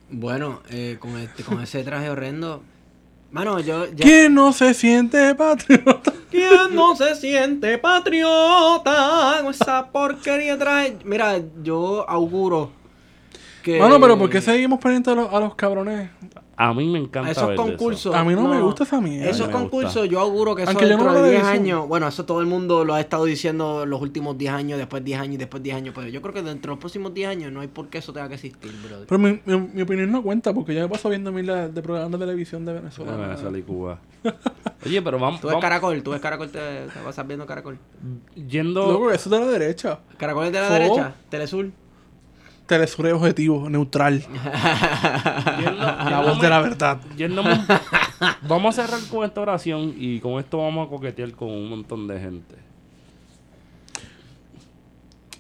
Bueno, eh, con, este, con ese traje horrendo. Mano, yo. Ya... ¿Quién no se siente patriota? ¿Quién no se siente patriota con esa porquería de traje? Mira, yo auguro que. Mano, pero ¿por qué seguimos pendientes a los, a los cabrones? A mí me encanta Esos ver de eso. concursos. A mí no me gusta esa mierda. Esos me concursos, gusta. yo auguro que eso Aunque yo no dentro veo de 10 televisión. años. Bueno, eso todo el mundo lo ha estado diciendo los últimos 10 años, después 10 años y después 10 años. Pero yo creo que dentro de los próximos 10 años no hay por qué eso tenga que existir, brother. Pero mi, mi- mi opinión no cuenta porque yo me paso viendo miles de programas de televisión de Venezuela. De Venezuela y Cuba. Oye, pero vamos, Tú ves vamos Caracol, tú ves Caracol, te, te vas viendo Caracol. yendo. Loco, eso es de la derecha. Caracol es de la derecha, Telesur. Telesur es objetivo, neutral. [laughs] La voz de la verdad. [laughs] vamos a cerrar con esta oración y con esto vamos a coquetear con un montón de gente.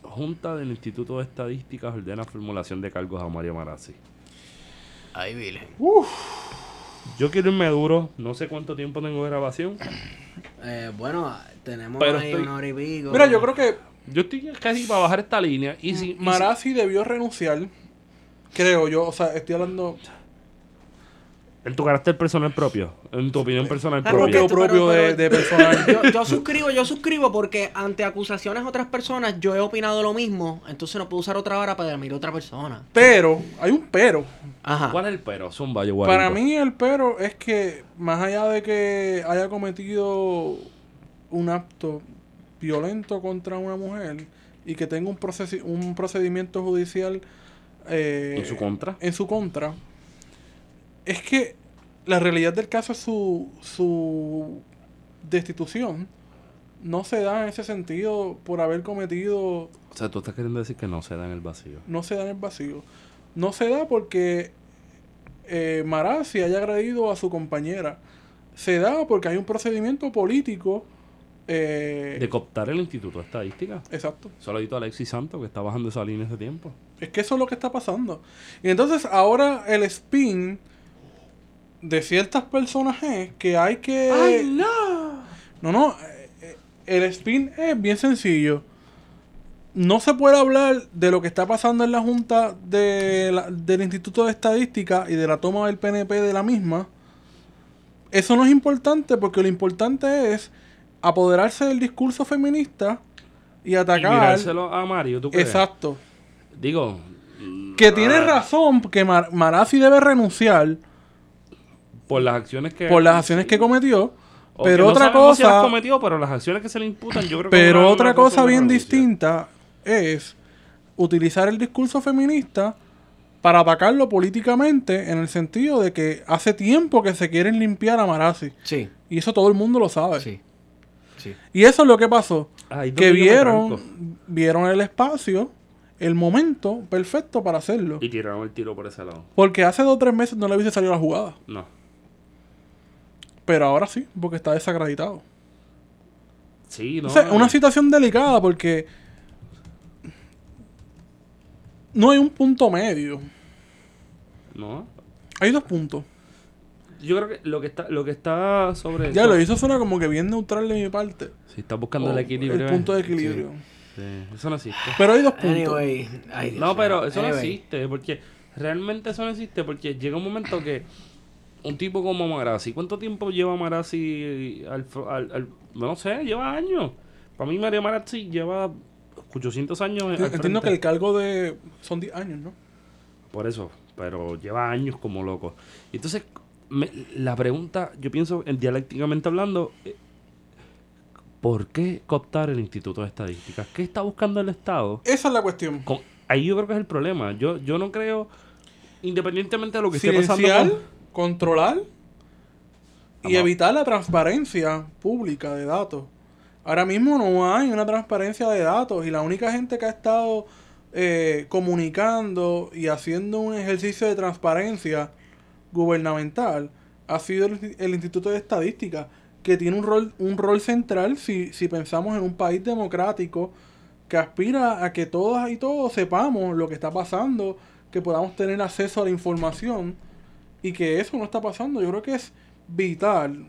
Junta del Instituto de Estadísticas ordena formulación de cargos a Mario Marazzi. Ahí, Vile. Yo quiero irme duro, no sé cuánto tiempo tengo de grabación. Eh, bueno, tenemos Pero ahí estoy- una hora y pico. Mira, yo creo que Yo estoy casi para bajar esta línea y si... y si- Marazzi debió renunciar. Creo yo, o sea, estoy hablando en tu carácter personal propio, en tu opinión personal Ah, propia. propio, esto, propio pero- de, pero- de personal. Yo, yo suscribo, yo suscribo porque ante acusaciones de otras personas yo he opinado lo mismo, entonces no puedo usar otra vara para mirar a otra persona. Pero, hay un pero. Ajá. ¿Cuál es el pero? Zumba, yo Para mí el pero es que más allá de que haya cometido un acto violento contra una mujer y que tenga un, procesi- un procedimiento judicial eh, ¿En su contra? en su contra, es que la realidad del caso es su, su destitución. No se da en ese sentido por haber cometido O sea, tú estás queriendo decir que no se da en el vacío. no se da en el vacío. No se da porque eh, Marazzi haya agredido a su compañera. Se da porque hay un procedimiento político. Eh, De cooptar el Instituto de Estadística. exacto. Solo a Alexis Santos que está bajando esa línea hace tiempo. Es que eso es lo que está pasando. Y entonces ahora el spin de ciertas personas es que hay que... no! No, no. eh, eh, El spin es bien sencillo. No se puede hablar de lo que está pasando en la Junta de la- del Instituto de Estadística y de la toma del PNP de la misma. Eso no es importante porque lo importante es apoderarse del discurso feminista y Y atacar. mirárselo a Mario, ¿tú crees? Exacto. Digo... Que tiene ah, razón que Mar Marazzi debe renunciar Por las acciones que... por las acciones que cometió. o Pero que no otra sabemos si las cosa. cometió, pero las acciones que se le imputan, yo creo que... Pero otra cosa bien distinta es utilizar el discurso feminista para atacarlo políticamente en el sentido de que hace tiempo que se quieren limpiar a Marazzi. Sí, Y eso todo el mundo lo sabe. sí. Sí. Y eso es lo que pasó. Ahí que vieron, vieron el espacio, el momento perfecto para hacerlo. Y tiraron el tiro por ese lado. Porque hace dos o tres meses no le hubiese salido la jugada. No. Pero ahora sí, porque está desacreditado. Sí, no. O sea, una situación delicada porque no hay un punto medio. No. Hay dos puntos. Yo creo que lo que está, lo que está sobre Ya eso- lo hizo suena como que bien neutral de mi parte. Si estás buscando el O equilibrio. El punto de eh, equilibrio. sí, sí, eso no existe. Pero hay dos puntos. Anyway, No, pero eso no existe, porque realmente eso no existe, porque llega un momento que un tipo como Marazzi, ¿cuánto tiempo lleva Marazzi al, al, al- no sé, lleva años. Para mí Mario Marazzi lleva 800 años. al Entiendo frente. que el cargo de. Son 10 años, ¿no? Por eso, pero lleva años como loco. Y Entonces, me- la pregunta, yo pienso, en dialécticamente hablando, eh, ¿por qué cooptar el Instituto de Estadísticas? ¿Qué está buscando el Estado? Esa es la cuestión. Con- ahí yo creo que es el problema. Yo, yo no creo, independientemente de lo que esté pasando. Con- controlar y evitar la transparencia pública de datos. Ahora mismo no hay una transparencia de datos y la única gente que ha estado eh, comunicando y haciendo un ejercicio de transparencia gubernamental ha sido el, el Instituto de Estadística, que tiene un rol, un rol central si, si pensamos en un país democrático que aspira a que todas y todos sepamos lo que está pasando, que podamos tener acceso a la información y que eso no está pasando. Yo creo que es vital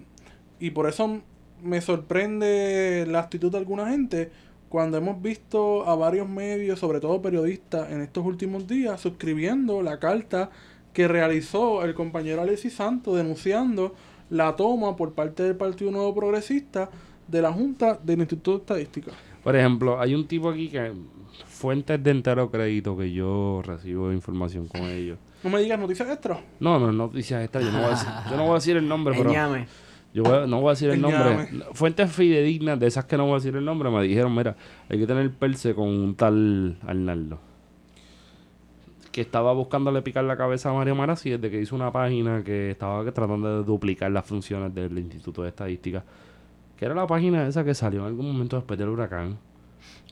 y por eso me sorprende la actitud de alguna gente cuando hemos visto a varios medios, sobre todo periodistas, en estos últimos días suscribiendo la carta que realizó el compañero Alexis Santos denunciando la toma por parte del Partido Nuevo Progresista de la Junta del Instituto de Estadística. Por ejemplo, hay un tipo aquí que, fuentes de entero crédito que yo recibo información con ellos. No me digas noticias extra. No, no, noticias esta, yo no voy a decir, yo no voy a decir el nombre, pero yo voy a- no voy a decir el El nombre. llame. Fuentes fidedignas de esas que no voy a decir el nombre me dijeron, mira, hay que tener perse con un tal Arnaldo. Que estaba buscándole picar la cabeza a Mario Marazzi desde que hizo una página que estaba tratando de duplicar las funciones del Instituto de Estadística. Que era la página esa que salió en algún momento después del huracán.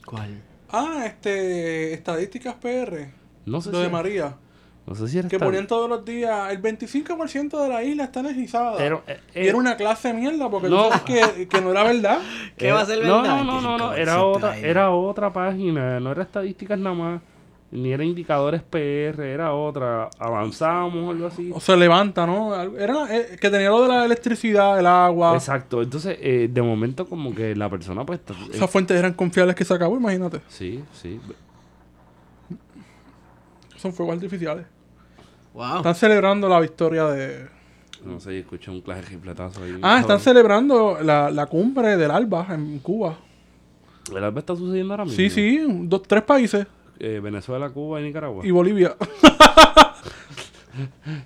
¿Cuál? Ah, este, estadísticas PR, No sé lo si de María, No sé si era que ponían todos los días, el 25% de la isla está energizada. Pero, eh, y era una clase de mierda porque tú no. sabes que, que no era verdad. [laughs] ¿Qué va a ser no, verdad? No, no, no, no, era otra, era otra página, no era estadísticas nada más, ni era indicadores PR, era otra, avanzamos, algo así. O se levanta, ¿no? Era eh, que tenía lo de la electricidad, el agua. Exacto, entonces eh, de momento como que la persona pues... Esas fuentes eran confiables que se acabó, imagínate. sí, sí. Son fuegos artificiales. Wow. Están celebrando la victoria de... No sé, escuché un clase de rifletazo ahí. Ah, están celebrando la, la cumbre del ALBA en Cuba. ¿El alba está sucediendo ahora mismo? Sí, sí, dos, tres países Eh, Venezuela, Cuba y Nicaragua. y Bolivia. [laughs]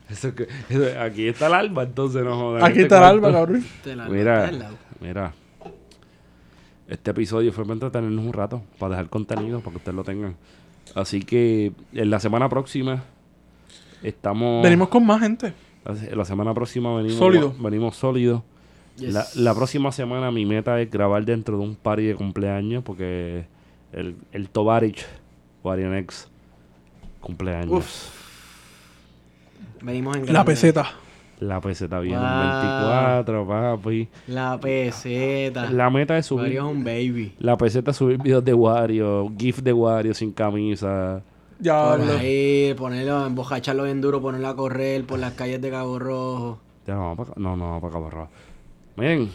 Eso que- eso- aquí está el alba, entonces no. Aquí este está el. ALBA, cabrón. Mira, mira. Este episodio fue para entretenernos un rato, para dejar contenido, para que ustedes lo tengan. Así que en la semana próxima estamos... Venimos con más gente. La, la semana próxima venimos Sólido. Venimos sólidos. Yes. La, la próxima semana mi meta es grabar dentro de un party de cumpleaños porque el, el Tovarich Guarionex cumpleaños. Uf. Venimos en La peseta. La peseta viene Wow. el 24, papi. La peseta. La meta es subir. Mario es un baby. La peseta es subir videos de Wario, GIF de Wario sin camisa. Ya, Por lo- ahí, ponerlo, embojacharlo bien duro, ponerlo a correr por las calles de Cabo Rojo. Ya no, vamos para, no, no, para Cabo Rojo. Miren,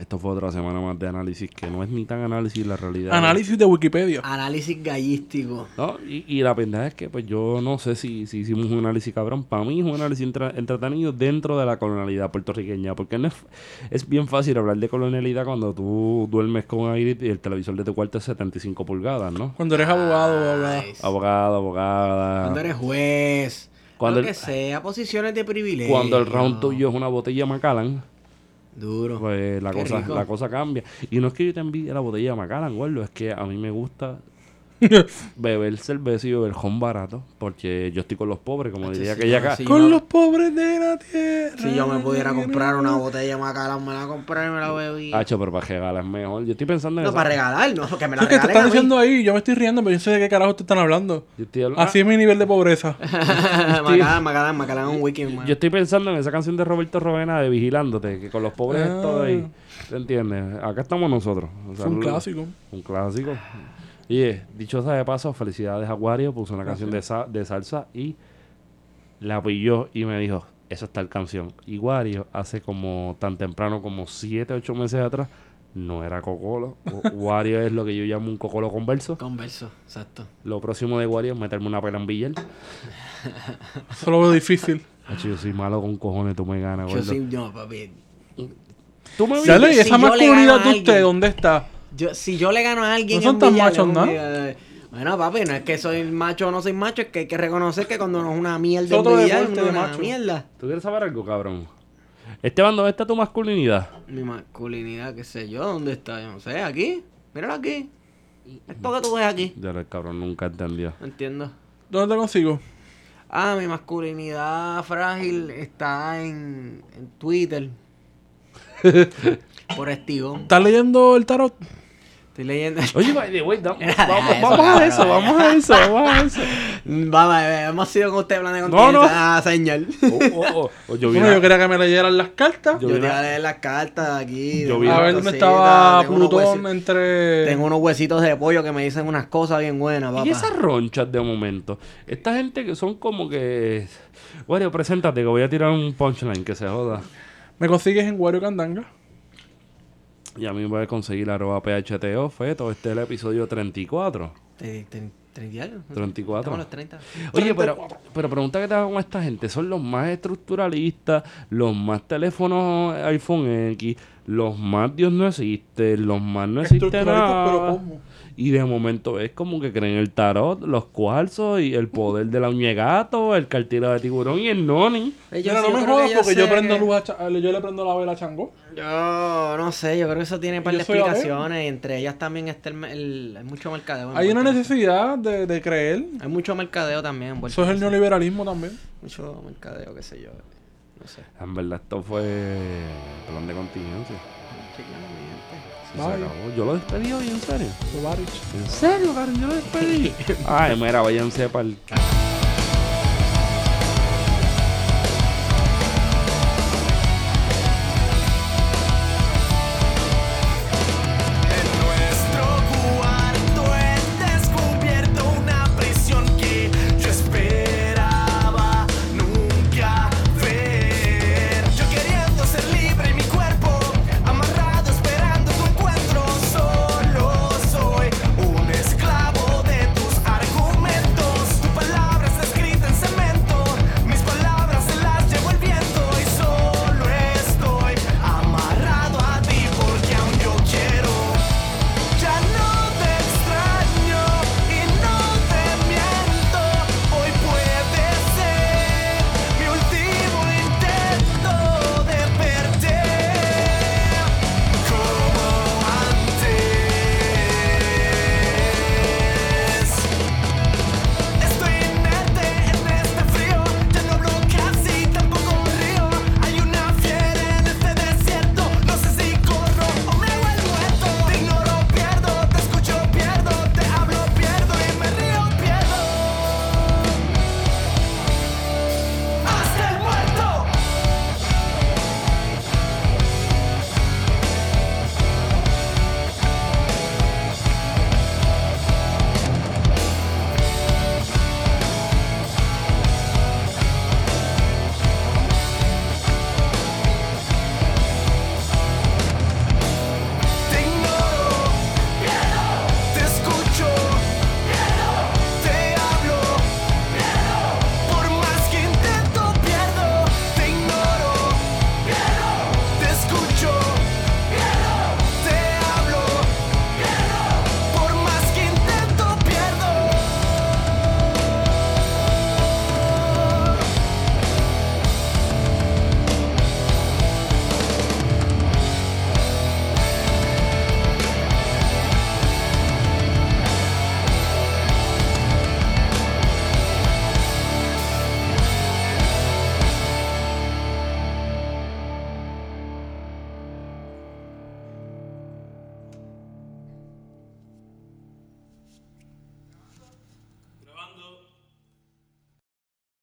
esto fue otra semana más de análisis que no es ni tan análisis la realidad. análisis de Wikipedia. Análisis gallístico. No, y, y la pendeja es que pues yo no sé si, si hicimos un análisis cabrón. Para mí es un análisis entra- entretenido dentro de la colonialidad puertorriqueña. Porque no es, es bien fácil hablar de colonialidad cuando tú duermes con aire y el televisor de tu cuarto es 75 pulgadas, ¿no? Cuando eres abogado, abogada. Abogado, abogada. Cuando eres juez. Cuando que el- sea, posiciones de privilegio. Cuando el round tuyo es una botella Macallan, Duro. pues la Qué cosa, rico. la cosa cambia. Y no es que yo te envíe la botella de Macallan, gordo, es que a mí me gusta [laughs] beber cerveza y beber ron barato, porque yo estoy con los pobres, como diría sí, aquella no, acá. Con no- los pobres de la tierra. Si yo me pudiera comprar una botella de Macallan, me la compré y me la bebí. Hacho, pero para regalar es mejor. Yo estoy pensando en No, eso. para regalar, no, que me la Es que te están diciendo ahí, yo me estoy riendo, pero yo sé de qué carajo te están hablando. Así es mi nivel de pobreza. [laughs] Macallan, Macallan es un wiki, Ah, hermano. yo estoy pensando en esa canción de Roberto Rovena de Vigilándote, que con los pobres Ah. es todo ahí. ¿Te entiendes? Acá estamos nosotros. O sea, Fue un clásico. Un clásico. Y eh, dicho sea de paso, felicidades a Wario, puso una canción de, sa- de salsa y la pilló y me dijo, Eso está el canción. Y Wario hace como tan temprano como 7, 8 meses atrás no era Cocolo. Wa- [laughs] Wario es lo que yo llamo un Cocolo converso. Converso, exacto. Lo próximo de Wario es meterme una pela en billar. [laughs] Eso lo veo difícil. Hacho, Yo soy malo con cojones, tú me ganas, Yo gordo. sí, no, papi. Tú me Ya le- si esa masculinidad de usted, ¿dónde está? Yo, si yo le gano a alguien No son en tan machos, ¿no? Bueno, papi, no es que soy macho o no soy macho, es que hay que reconocer que cuando no es una mierda otro en uno de es una macho. mierda. ¿Tú quieres saber algo, cabrón? Esteban, ¿dónde está tu masculinidad? Mi masculinidad, qué sé yo, ¿dónde está? Yo no sé, aquí. Míralo aquí. Esto que tú ves aquí. Ya el cabrón nunca entendió. No entiendo. ¿Dónde te consigo? Ah, mi masculinidad frágil está en, en Twitter. [laughs] Por estigón. ¿Estás leyendo el tarot? Estoy leyendo. [laughs] Oye, by the way, [laughs] vamos, eso, vamos a eso, vamos a eso, [laughs] vamos a eso. Vamos, hemos sido con usted plan de No, no. Ah, señor. Oh, oh, oh, oh, yo Bueno, yo quería que me leyeran las cartas. Yo Yo, te voy a leer las cartas aquí. Yo de vi a ver dónde estaba tengo unos Plutón entre... Tengo unos huesitos de pollo que me dicen unas cosas bien buenas, papá. Y esas ronchas de momento. Esta gente que son como que. Wario, preséntate que voy a tirar un punchline que se joda. Me consigues en Wario Candanga. Y a mí me voy a conseguir arroba PHTO, Feto. Este es el episodio 34. Te- te- ¿Treinta y algo? 34. Estamos a los 30. Oye, pero, pero pregunta que te hago con esta gente. ¿Son los más estructuralistas, los más teléfonos iPhone X, los más Dios no existe, los más no existe pero? ¿cómo? Y de momento es como que creen el tarot, los cuarzos y el poder de la uña de gato, el cartero de tiburón y el noni. Eh, yo Mira, sí, no me jodas que porque yo prendo que- luz a Cha- yo le prendo la vela a Chango. Yo no sé, yo creo que eso tiene un par de explicaciones. y entre ellas también está el, el- hay mucho mercadeo. Hay una necesidad de, de creer. Hay mucho mercadeo también. Eso es el neoliberalismo también. Mucho mercadeo, qué sé yo. No sé. En verdad, esto fue plan de contingencia. Se acabó. Yo lo despedí hoy, en serio. ¿En serio, Karen? Yo lo despedí. [laughs] Ay, mira, váyanse para el